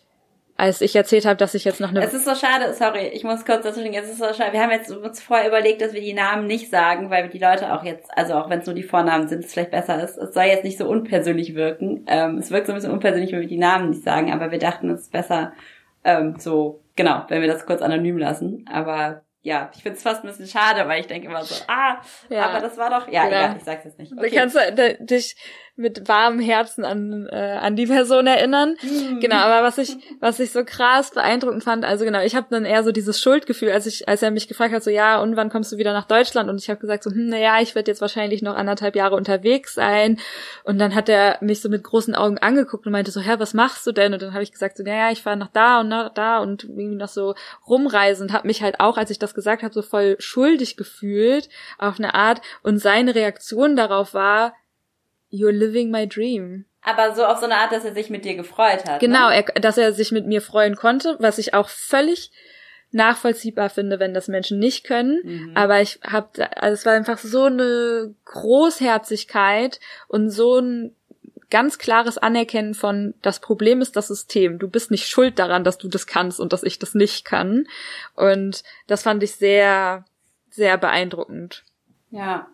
als ich erzählt habe, dass ich jetzt noch eine. Es ist so schade, sorry, ich muss kurz dazwischen. Es ist so schade. Wir haben jetzt uns vorher überlegt, dass wir die Namen nicht sagen, weil die Leute auch jetzt, also auch wenn es nur die Vornamen sind, es vielleicht besser ist. Es soll jetzt nicht so unpersönlich wirken. Ähm, es wirkt so ein bisschen unpersönlich, wenn wir die Namen nicht sagen, aber wir dachten, es ist besser ähm, so, genau, wenn wir das kurz anonym lassen. Aber ja, ich finde es fast ein bisschen schade, weil ich denke immer so, ah, ja. aber das war doch, ja, genau. egal, ich sag's jetzt nicht. Okay. Du kannst dich mit warmem Herzen an, äh, an die Person erinnern. Mhm. Genau, aber was ich, was ich so krass beeindruckend fand, also genau, ich habe dann eher so dieses Schuldgefühl, als ich, als er mich gefragt hat, so ja, und wann kommst du wieder nach Deutschland? Und ich habe gesagt, so, hm, naja, ich werde jetzt wahrscheinlich noch anderthalb Jahre unterwegs sein. Und dann hat er mich so mit großen Augen angeguckt und meinte so, Hä, was machst du denn? Und dann habe ich gesagt, so, naja, ich fahre nach da und nach da und irgendwie noch so rumreisen und habe mich halt auch, als ich das gesagt habe, so voll schuldig gefühlt auf eine Art. Und seine Reaktion darauf war, You're living my dream. Aber so auf so eine Art, dass er sich mit dir gefreut hat. Genau, ne? er, dass er sich mit mir freuen konnte, was ich auch völlig nachvollziehbar finde, wenn das Menschen nicht können. Mhm. Aber ich habe, also es war einfach so eine Großherzigkeit und so ein ganz klares Anerkennen von, das Problem ist das System. Du bist nicht schuld daran, dass du das kannst und dass ich das nicht kann. Und das fand ich sehr, sehr beeindruckend. Ja.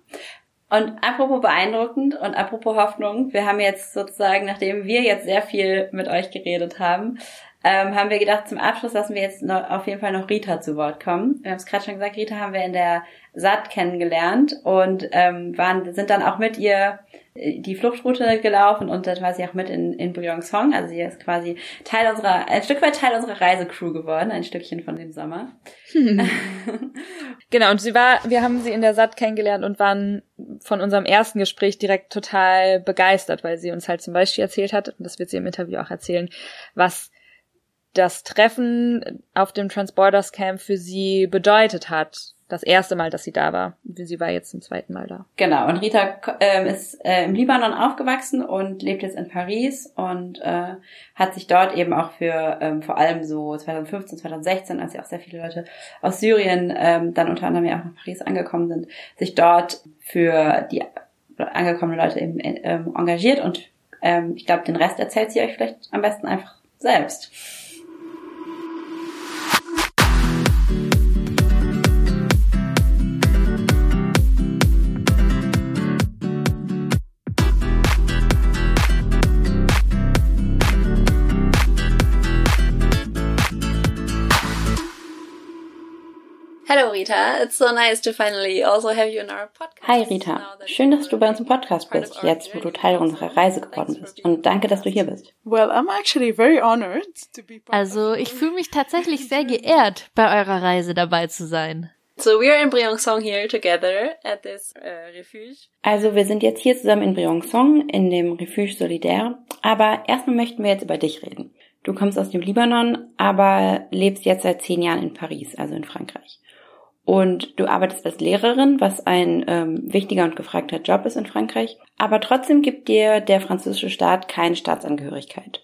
Und apropos beeindruckend und apropos Hoffnung, wir haben jetzt sozusagen, nachdem wir jetzt sehr viel mit euch geredet haben, ähm, haben wir gedacht, zum Abschluss lassen wir jetzt noch, auf jeden Fall noch Rita zu Wort kommen. Wir haben es gerade schon gesagt, Rita haben wir in der SAT kennengelernt und ähm, waren, sind dann auch mit ihr die Fluchtroute gelaufen und dann war sie auch mit in, in Briong-Song. Also sie ist quasi Teil unserer, ein Stück weit Teil unserer Reisecrew geworden, ein Stückchen von dem Sommer. genau, und sie war, wir haben sie in der SAT kennengelernt und waren von unserem ersten Gespräch direkt total begeistert, weil sie uns halt zum Beispiel erzählt hat, und das wird sie im Interview auch erzählen, was das Treffen auf dem Transporters Camp für sie bedeutet hat. Das erste Mal, dass sie da war. Sie war jetzt zum zweiten Mal da. Genau. Und Rita äh, ist äh, im Libanon aufgewachsen und lebt jetzt in Paris und äh, hat sich dort eben auch für ähm, vor allem so 2015, 2016, als ja auch sehr viele Leute aus Syrien ähm, dann unter anderem ja auch nach Paris angekommen sind, sich dort für die angekommenen Leute eben ähm, engagiert und ähm, ich glaube, den Rest erzählt sie euch vielleicht am besten einfach selbst. Hallo Rita, it's so nice to finally also have you in our podcast. Hi Rita, schön, dass du bei uns im Podcast bist, jetzt wo du Teil unserer Reise geworden bist. Und danke, dass du hier bist. Well, I'm actually very honored to be Also, ich fühle mich tatsächlich sehr geehrt, bei eurer Reise dabei zu sein. So we are in Briançon here together at this uh, refuge. Also wir sind jetzt hier zusammen in Briançon in dem Refuge Solidaire, aber erstmal möchten wir jetzt über dich reden. Du kommst aus dem Libanon, aber lebst jetzt seit zehn Jahren in Paris, also in Frankreich. Und du arbeitest als Lehrerin, was ein ähm, wichtiger und gefragter Job ist in Frankreich. Aber trotzdem gibt dir der französische Staat keine Staatsangehörigkeit.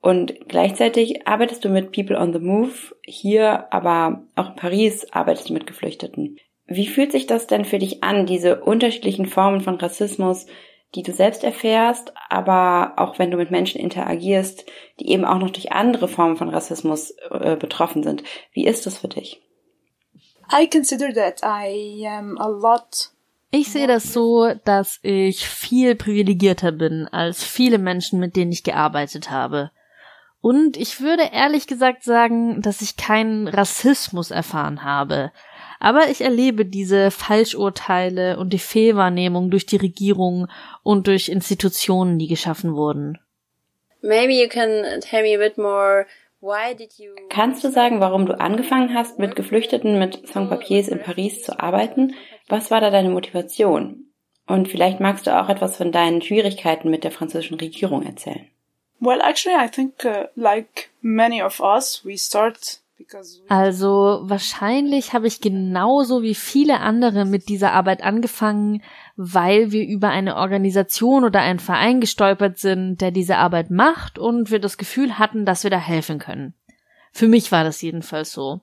Und gleichzeitig arbeitest du mit People on the Move hier, aber auch in Paris arbeitest du mit Geflüchteten. Wie fühlt sich das denn für dich an, diese unterschiedlichen Formen von Rassismus, die du selbst erfährst, aber auch wenn du mit Menschen interagierst, die eben auch noch durch andere Formen von Rassismus äh, betroffen sind? Wie ist das für dich? Ich sehe das so, dass ich viel privilegierter bin als viele Menschen, mit denen ich gearbeitet habe. Und ich würde ehrlich gesagt sagen, dass ich keinen Rassismus erfahren habe. Aber ich erlebe diese Falschurteile und die Fehlwahrnehmung durch die Regierung und durch Institutionen, die geschaffen wurden. Maybe you can tell me a bit more Kannst du sagen, warum du angefangen hast, mit Geflüchteten mit Sans-Papiers in Paris zu arbeiten? Was war da deine Motivation? Und vielleicht magst du auch etwas von deinen Schwierigkeiten mit der französischen Regierung erzählen. Well, actually, I think, uh, like many of us, we start Also wahrscheinlich habe ich genauso wie viele andere mit dieser Arbeit angefangen, weil wir über eine Organisation oder einen Verein gestolpert sind, der diese Arbeit macht und wir das Gefühl hatten, dass wir da helfen können. Für mich war das jedenfalls so.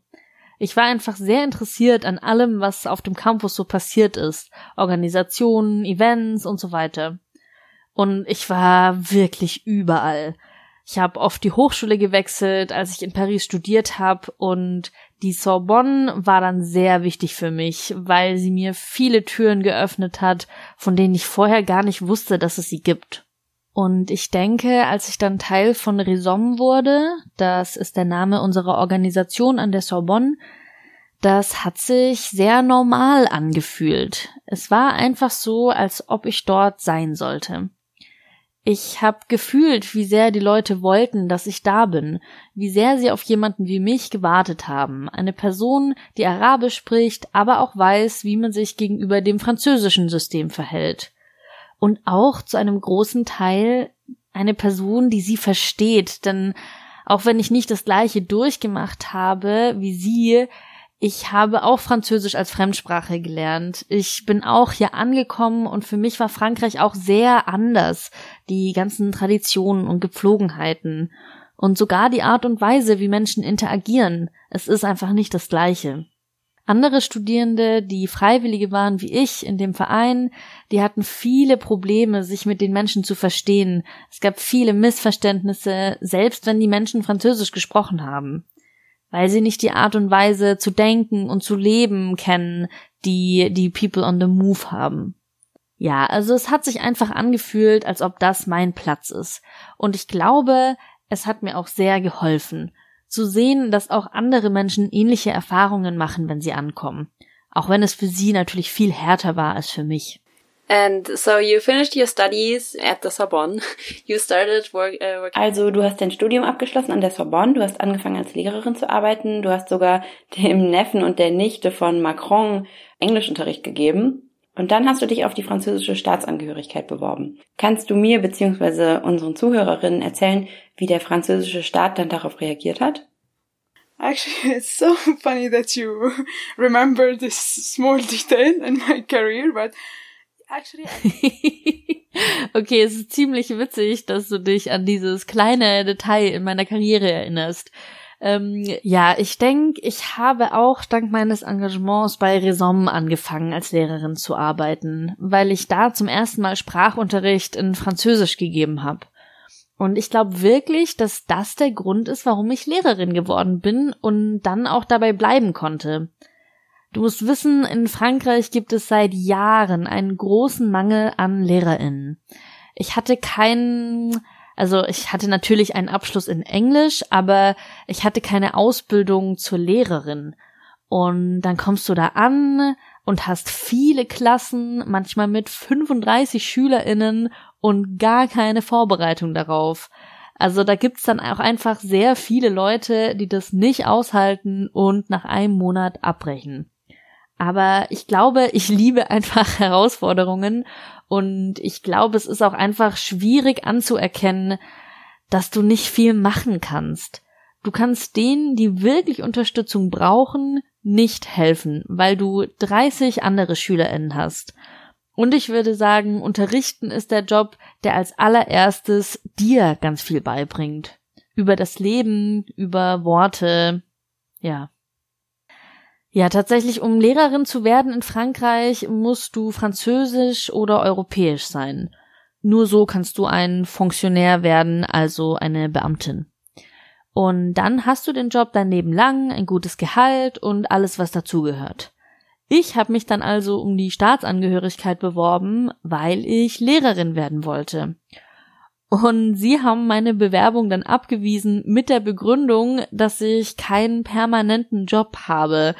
Ich war einfach sehr interessiert an allem, was auf dem Campus so passiert ist. Organisationen, Events und so weiter. Und ich war wirklich überall. Ich habe oft die Hochschule gewechselt, als ich in Paris studiert habe und die Sorbonne war dann sehr wichtig für mich, weil sie mir viele Türen geöffnet hat, von denen ich vorher gar nicht wusste, dass es sie gibt. Und ich denke, als ich dann Teil von Rhizome wurde, das ist der Name unserer Organisation an der Sorbonne, das hat sich sehr normal angefühlt. Es war einfach so, als ob ich dort sein sollte. Ich habe gefühlt, wie sehr die Leute wollten, dass ich da bin, wie sehr sie auf jemanden wie mich gewartet haben, eine Person, die Arabisch spricht, aber auch weiß, wie man sich gegenüber dem französischen System verhält. Und auch zu einem großen Teil eine Person, die sie versteht, denn auch wenn ich nicht das gleiche durchgemacht habe wie sie, ich habe auch Französisch als Fremdsprache gelernt. Ich bin auch hier angekommen und für mich war Frankreich auch sehr anders. Die ganzen Traditionen und Gepflogenheiten und sogar die Art und Weise, wie Menschen interagieren. Es ist einfach nicht das gleiche. Andere Studierende, die Freiwillige waren wie ich in dem Verein, die hatten viele Probleme, sich mit den Menschen zu verstehen. Es gab viele Missverständnisse, selbst wenn die Menschen Französisch gesprochen haben weil sie nicht die Art und Weise zu denken und zu leben kennen, die die People on the Move haben. Ja, also es hat sich einfach angefühlt, als ob das mein Platz ist. Und ich glaube, es hat mir auch sehr geholfen, zu sehen, dass auch andere Menschen ähnliche Erfahrungen machen, wenn sie ankommen. Auch wenn es für sie natürlich viel härter war als für mich. And so you finished your studies at the Sorbonne. You started work, uh, work Also du hast dein Studium abgeschlossen an der Sorbonne, du hast angefangen als Lehrerin zu arbeiten, du hast sogar dem Neffen und der Nichte von Macron Englischunterricht gegeben und dann hast du dich auf die französische Staatsangehörigkeit beworben. Kannst du mir bzw. unseren Zuhörerinnen erzählen, wie der französische Staat dann darauf reagiert hat? Actually, it's so funny that you remember this small detail in my career, but actually, okay, es ist ziemlich witzig, dass du dich an dieses kleine Detail in meiner Karriere erinnerst. Ähm, ja, ich denke, ich habe auch dank meines Engagements bei Raison angefangen, als Lehrerin zu arbeiten, weil ich da zum ersten Mal Sprachunterricht in Französisch gegeben habe. Und ich glaube wirklich, dass das der Grund ist, warum ich Lehrerin geworden bin und dann auch dabei bleiben konnte. Du musst wissen, in Frankreich gibt es seit Jahren einen großen Mangel an Lehrerinnen. Ich hatte keinen, also ich hatte natürlich einen Abschluss in Englisch, aber ich hatte keine Ausbildung zur Lehrerin. Und dann kommst du da an und hast viele Klassen, manchmal mit 35 Schülerinnen und gar keine Vorbereitung darauf. Also da gibt's dann auch einfach sehr viele Leute, die das nicht aushalten und nach einem Monat abbrechen. Aber ich glaube, ich liebe einfach Herausforderungen und ich glaube, es ist auch einfach schwierig anzuerkennen, dass du nicht viel machen kannst. Du kannst denen, die wirklich Unterstützung brauchen, nicht helfen, weil du 30 andere SchülerInnen hast. Und ich würde sagen, unterrichten ist der Job, der als allererstes dir ganz viel beibringt. Über das Leben, über Worte, ja. Ja, tatsächlich, um Lehrerin zu werden in Frankreich, musst du französisch oder europäisch sein. Nur so kannst du ein Funktionär werden, also eine Beamtin. Und dann hast du den Job dein Leben lang, ein gutes Gehalt und alles, was dazugehört. Ich habe mich dann also um die Staatsangehörigkeit beworben, weil ich Lehrerin werden wollte. Und sie haben meine Bewerbung dann abgewiesen mit der Begründung, dass ich keinen permanenten Job habe.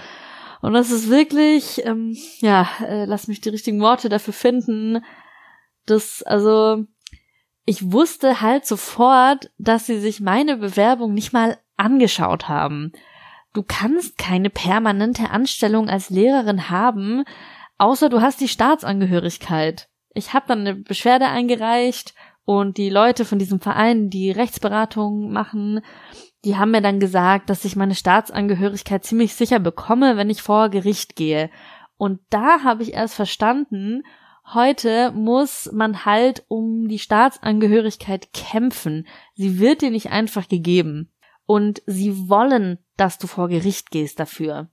Und das ist wirklich, ähm, ja, äh, lass mich die richtigen Worte dafür finden. Das, also, ich wusste halt sofort, dass sie sich meine Bewerbung nicht mal angeschaut haben. Du kannst keine permanente Anstellung als Lehrerin haben, außer du hast die Staatsangehörigkeit. Ich habe dann eine Beschwerde eingereicht und die Leute von diesem Verein, die Rechtsberatung machen, die haben mir dann gesagt, dass ich meine Staatsangehörigkeit ziemlich sicher bekomme, wenn ich vor Gericht gehe. Und da habe ich erst verstanden, heute muss man halt um die Staatsangehörigkeit kämpfen. Sie wird dir nicht einfach gegeben. Und sie wollen, dass du vor Gericht gehst dafür.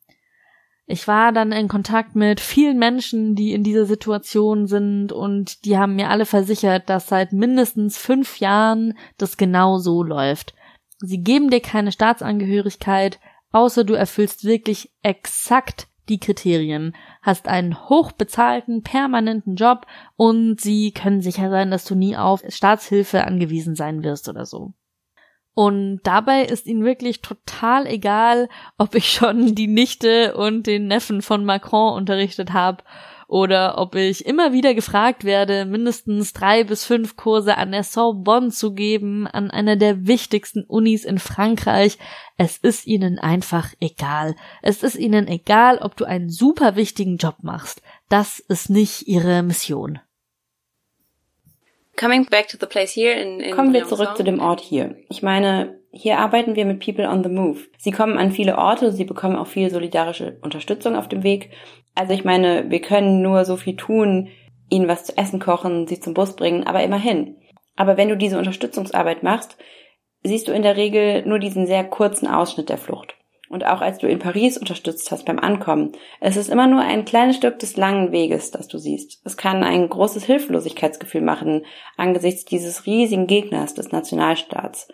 Ich war dann in Kontakt mit vielen Menschen, die in dieser Situation sind und die haben mir alle versichert, dass seit mindestens fünf Jahren das genau so läuft. Sie geben dir keine Staatsangehörigkeit, außer du erfüllst wirklich exakt die Kriterien, hast einen hochbezahlten, permanenten Job und sie können sicher sein, dass du nie auf Staatshilfe angewiesen sein wirst oder so. Und dabei ist ihnen wirklich total egal, ob ich schon die Nichte und den Neffen von Macron unterrichtet habe oder ob ich immer wieder gefragt werde, mindestens drei bis fünf Kurse an der Sorbonne zu geben, an einer der wichtigsten Unis in Frankreich. Es ist ihnen einfach egal. Es ist ihnen egal, ob du einen super wichtigen Job machst. Das ist nicht ihre Mission. Coming back to the place here in, in Kommen wir zurück zu dem Ort hier. Ich meine, hier arbeiten wir mit People on the Move. Sie kommen an viele Orte, sie bekommen auch viel solidarische Unterstützung auf dem Weg. Also ich meine, wir können nur so viel tun, ihnen was zu essen kochen, sie zum Bus bringen, aber immerhin. Aber wenn du diese Unterstützungsarbeit machst, siehst du in der Regel nur diesen sehr kurzen Ausschnitt der Flucht und auch als du in Paris unterstützt hast beim Ankommen. Es ist immer nur ein kleines Stück des langen Weges, das du siehst. Es kann ein großes Hilflosigkeitsgefühl machen angesichts dieses riesigen Gegners des Nationalstaats.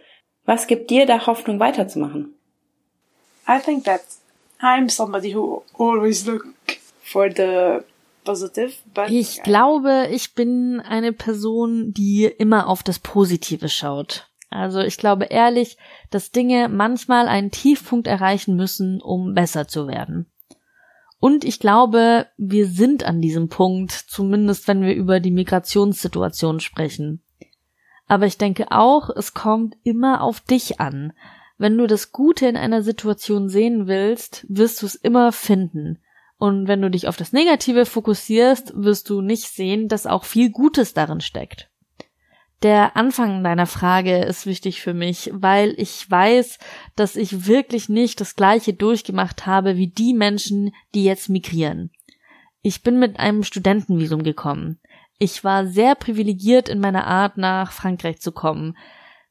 Was gibt dir da Hoffnung weiterzumachen? I think that I'm somebody who always look for the positive, but ich glaube, ich bin eine Person, die immer auf das Positive schaut. Also ich glaube ehrlich, dass Dinge manchmal einen Tiefpunkt erreichen müssen, um besser zu werden. Und ich glaube, wir sind an diesem Punkt, zumindest wenn wir über die Migrationssituation sprechen. Aber ich denke auch, es kommt immer auf dich an. Wenn du das Gute in einer Situation sehen willst, wirst du es immer finden. Und wenn du dich auf das Negative fokussierst, wirst du nicht sehen, dass auch viel Gutes darin steckt. Der Anfang deiner Frage ist wichtig für mich, weil ich weiß, dass ich wirklich nicht das gleiche durchgemacht habe wie die Menschen, die jetzt migrieren. Ich bin mit einem Studentenvisum gekommen. Ich war sehr privilegiert in meiner Art, nach Frankreich zu kommen.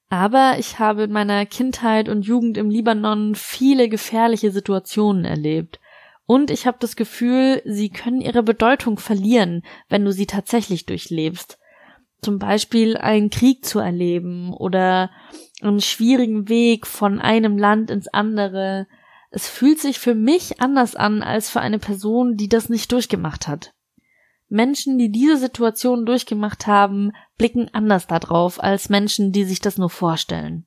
Aber ich habe in meiner Kindheit und Jugend im Libanon viele gefährliche Situationen erlebt. Und ich habe das Gefühl, sie können ihre Bedeutung verlieren, wenn du sie tatsächlich durchlebst zum Beispiel einen Krieg zu erleben oder einen schwierigen Weg von einem Land ins andere. Es fühlt sich für mich anders an als für eine Person, die das nicht durchgemacht hat. Menschen, die diese Situation durchgemacht haben, blicken anders darauf als Menschen, die sich das nur vorstellen.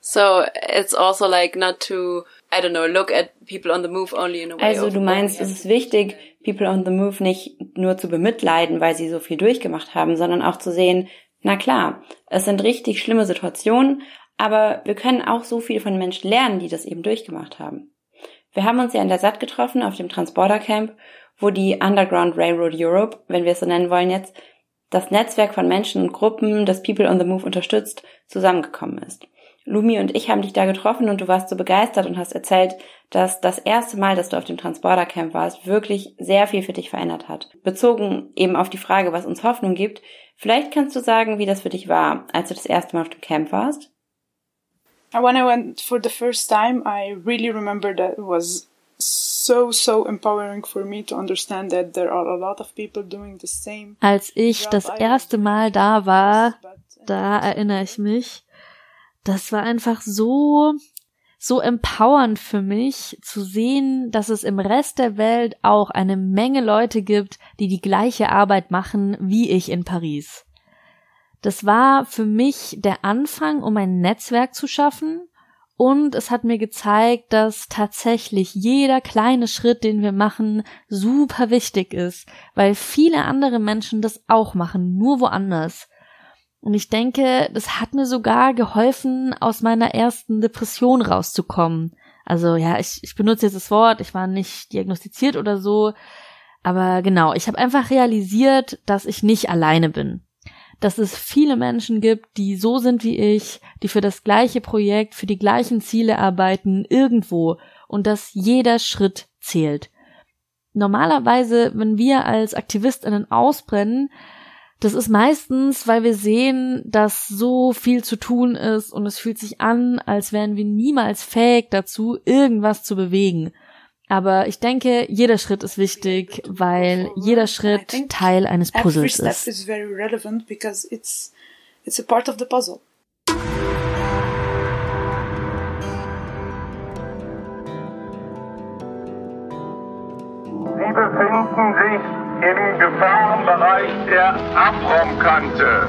So it's also like not to, I don't know, look at people on the move only in a way. Also du meinst, es ist wichtig, people on the move nicht nur zu bemitleiden, weil sie so viel durchgemacht haben, sondern auch zu sehen, na klar, es sind richtig schlimme Situationen, aber wir können auch so viel von Menschen lernen, die das eben durchgemacht haben. Wir haben uns ja in der SAT getroffen auf dem Transporter Camp, wo die Underground Railroad Europe, wenn wir es so nennen wollen jetzt, das Netzwerk von Menschen und Gruppen, das People on the Move unterstützt, zusammengekommen ist. Lumi und ich haben dich da getroffen und du warst so begeistert und hast erzählt, dass das erste Mal, dass du auf dem Transporter-Camp warst, wirklich sehr viel für dich verändert hat. Bezogen eben auf die Frage, was uns Hoffnung gibt, vielleicht kannst du sagen, wie das für dich war, als du das erste Mal auf dem Camp warst? When I went for the first time, I really remember that it was so so empowering for me to understand that there are a lot of people doing the same. Als ich das erste Mal da war, da erinnere ich mich, das war einfach so, so empowernd für mich zu sehen, dass es im Rest der Welt auch eine Menge Leute gibt, die die gleiche Arbeit machen wie ich in Paris. Das war für mich der Anfang, um ein Netzwerk zu schaffen und es hat mir gezeigt, dass tatsächlich jeder kleine Schritt, den wir machen, super wichtig ist, weil viele andere Menschen das auch machen, nur woanders. Und ich denke, das hat mir sogar geholfen, aus meiner ersten Depression rauszukommen. Also ja, ich, ich benutze jetzt das Wort, ich war nicht diagnostiziert oder so. Aber genau, ich habe einfach realisiert, dass ich nicht alleine bin. dass es viele Menschen gibt, die so sind wie ich, die für das gleiche Projekt, für die gleichen Ziele arbeiten, irgendwo und dass jeder Schritt zählt. Normalerweise, wenn wir als Aktivistinnen ausbrennen, das ist meistens, weil wir sehen, dass so viel zu tun ist und es fühlt sich an, als wären wir niemals fähig dazu, irgendwas zu bewegen. Aber ich denke, jeder Schritt ist wichtig, weil jeder Schritt Teil eines Puzzles Every step is very relevant because it's it's a part of the puzzle. Sie befinden sich im Gefahrenbereich der Abraumkante.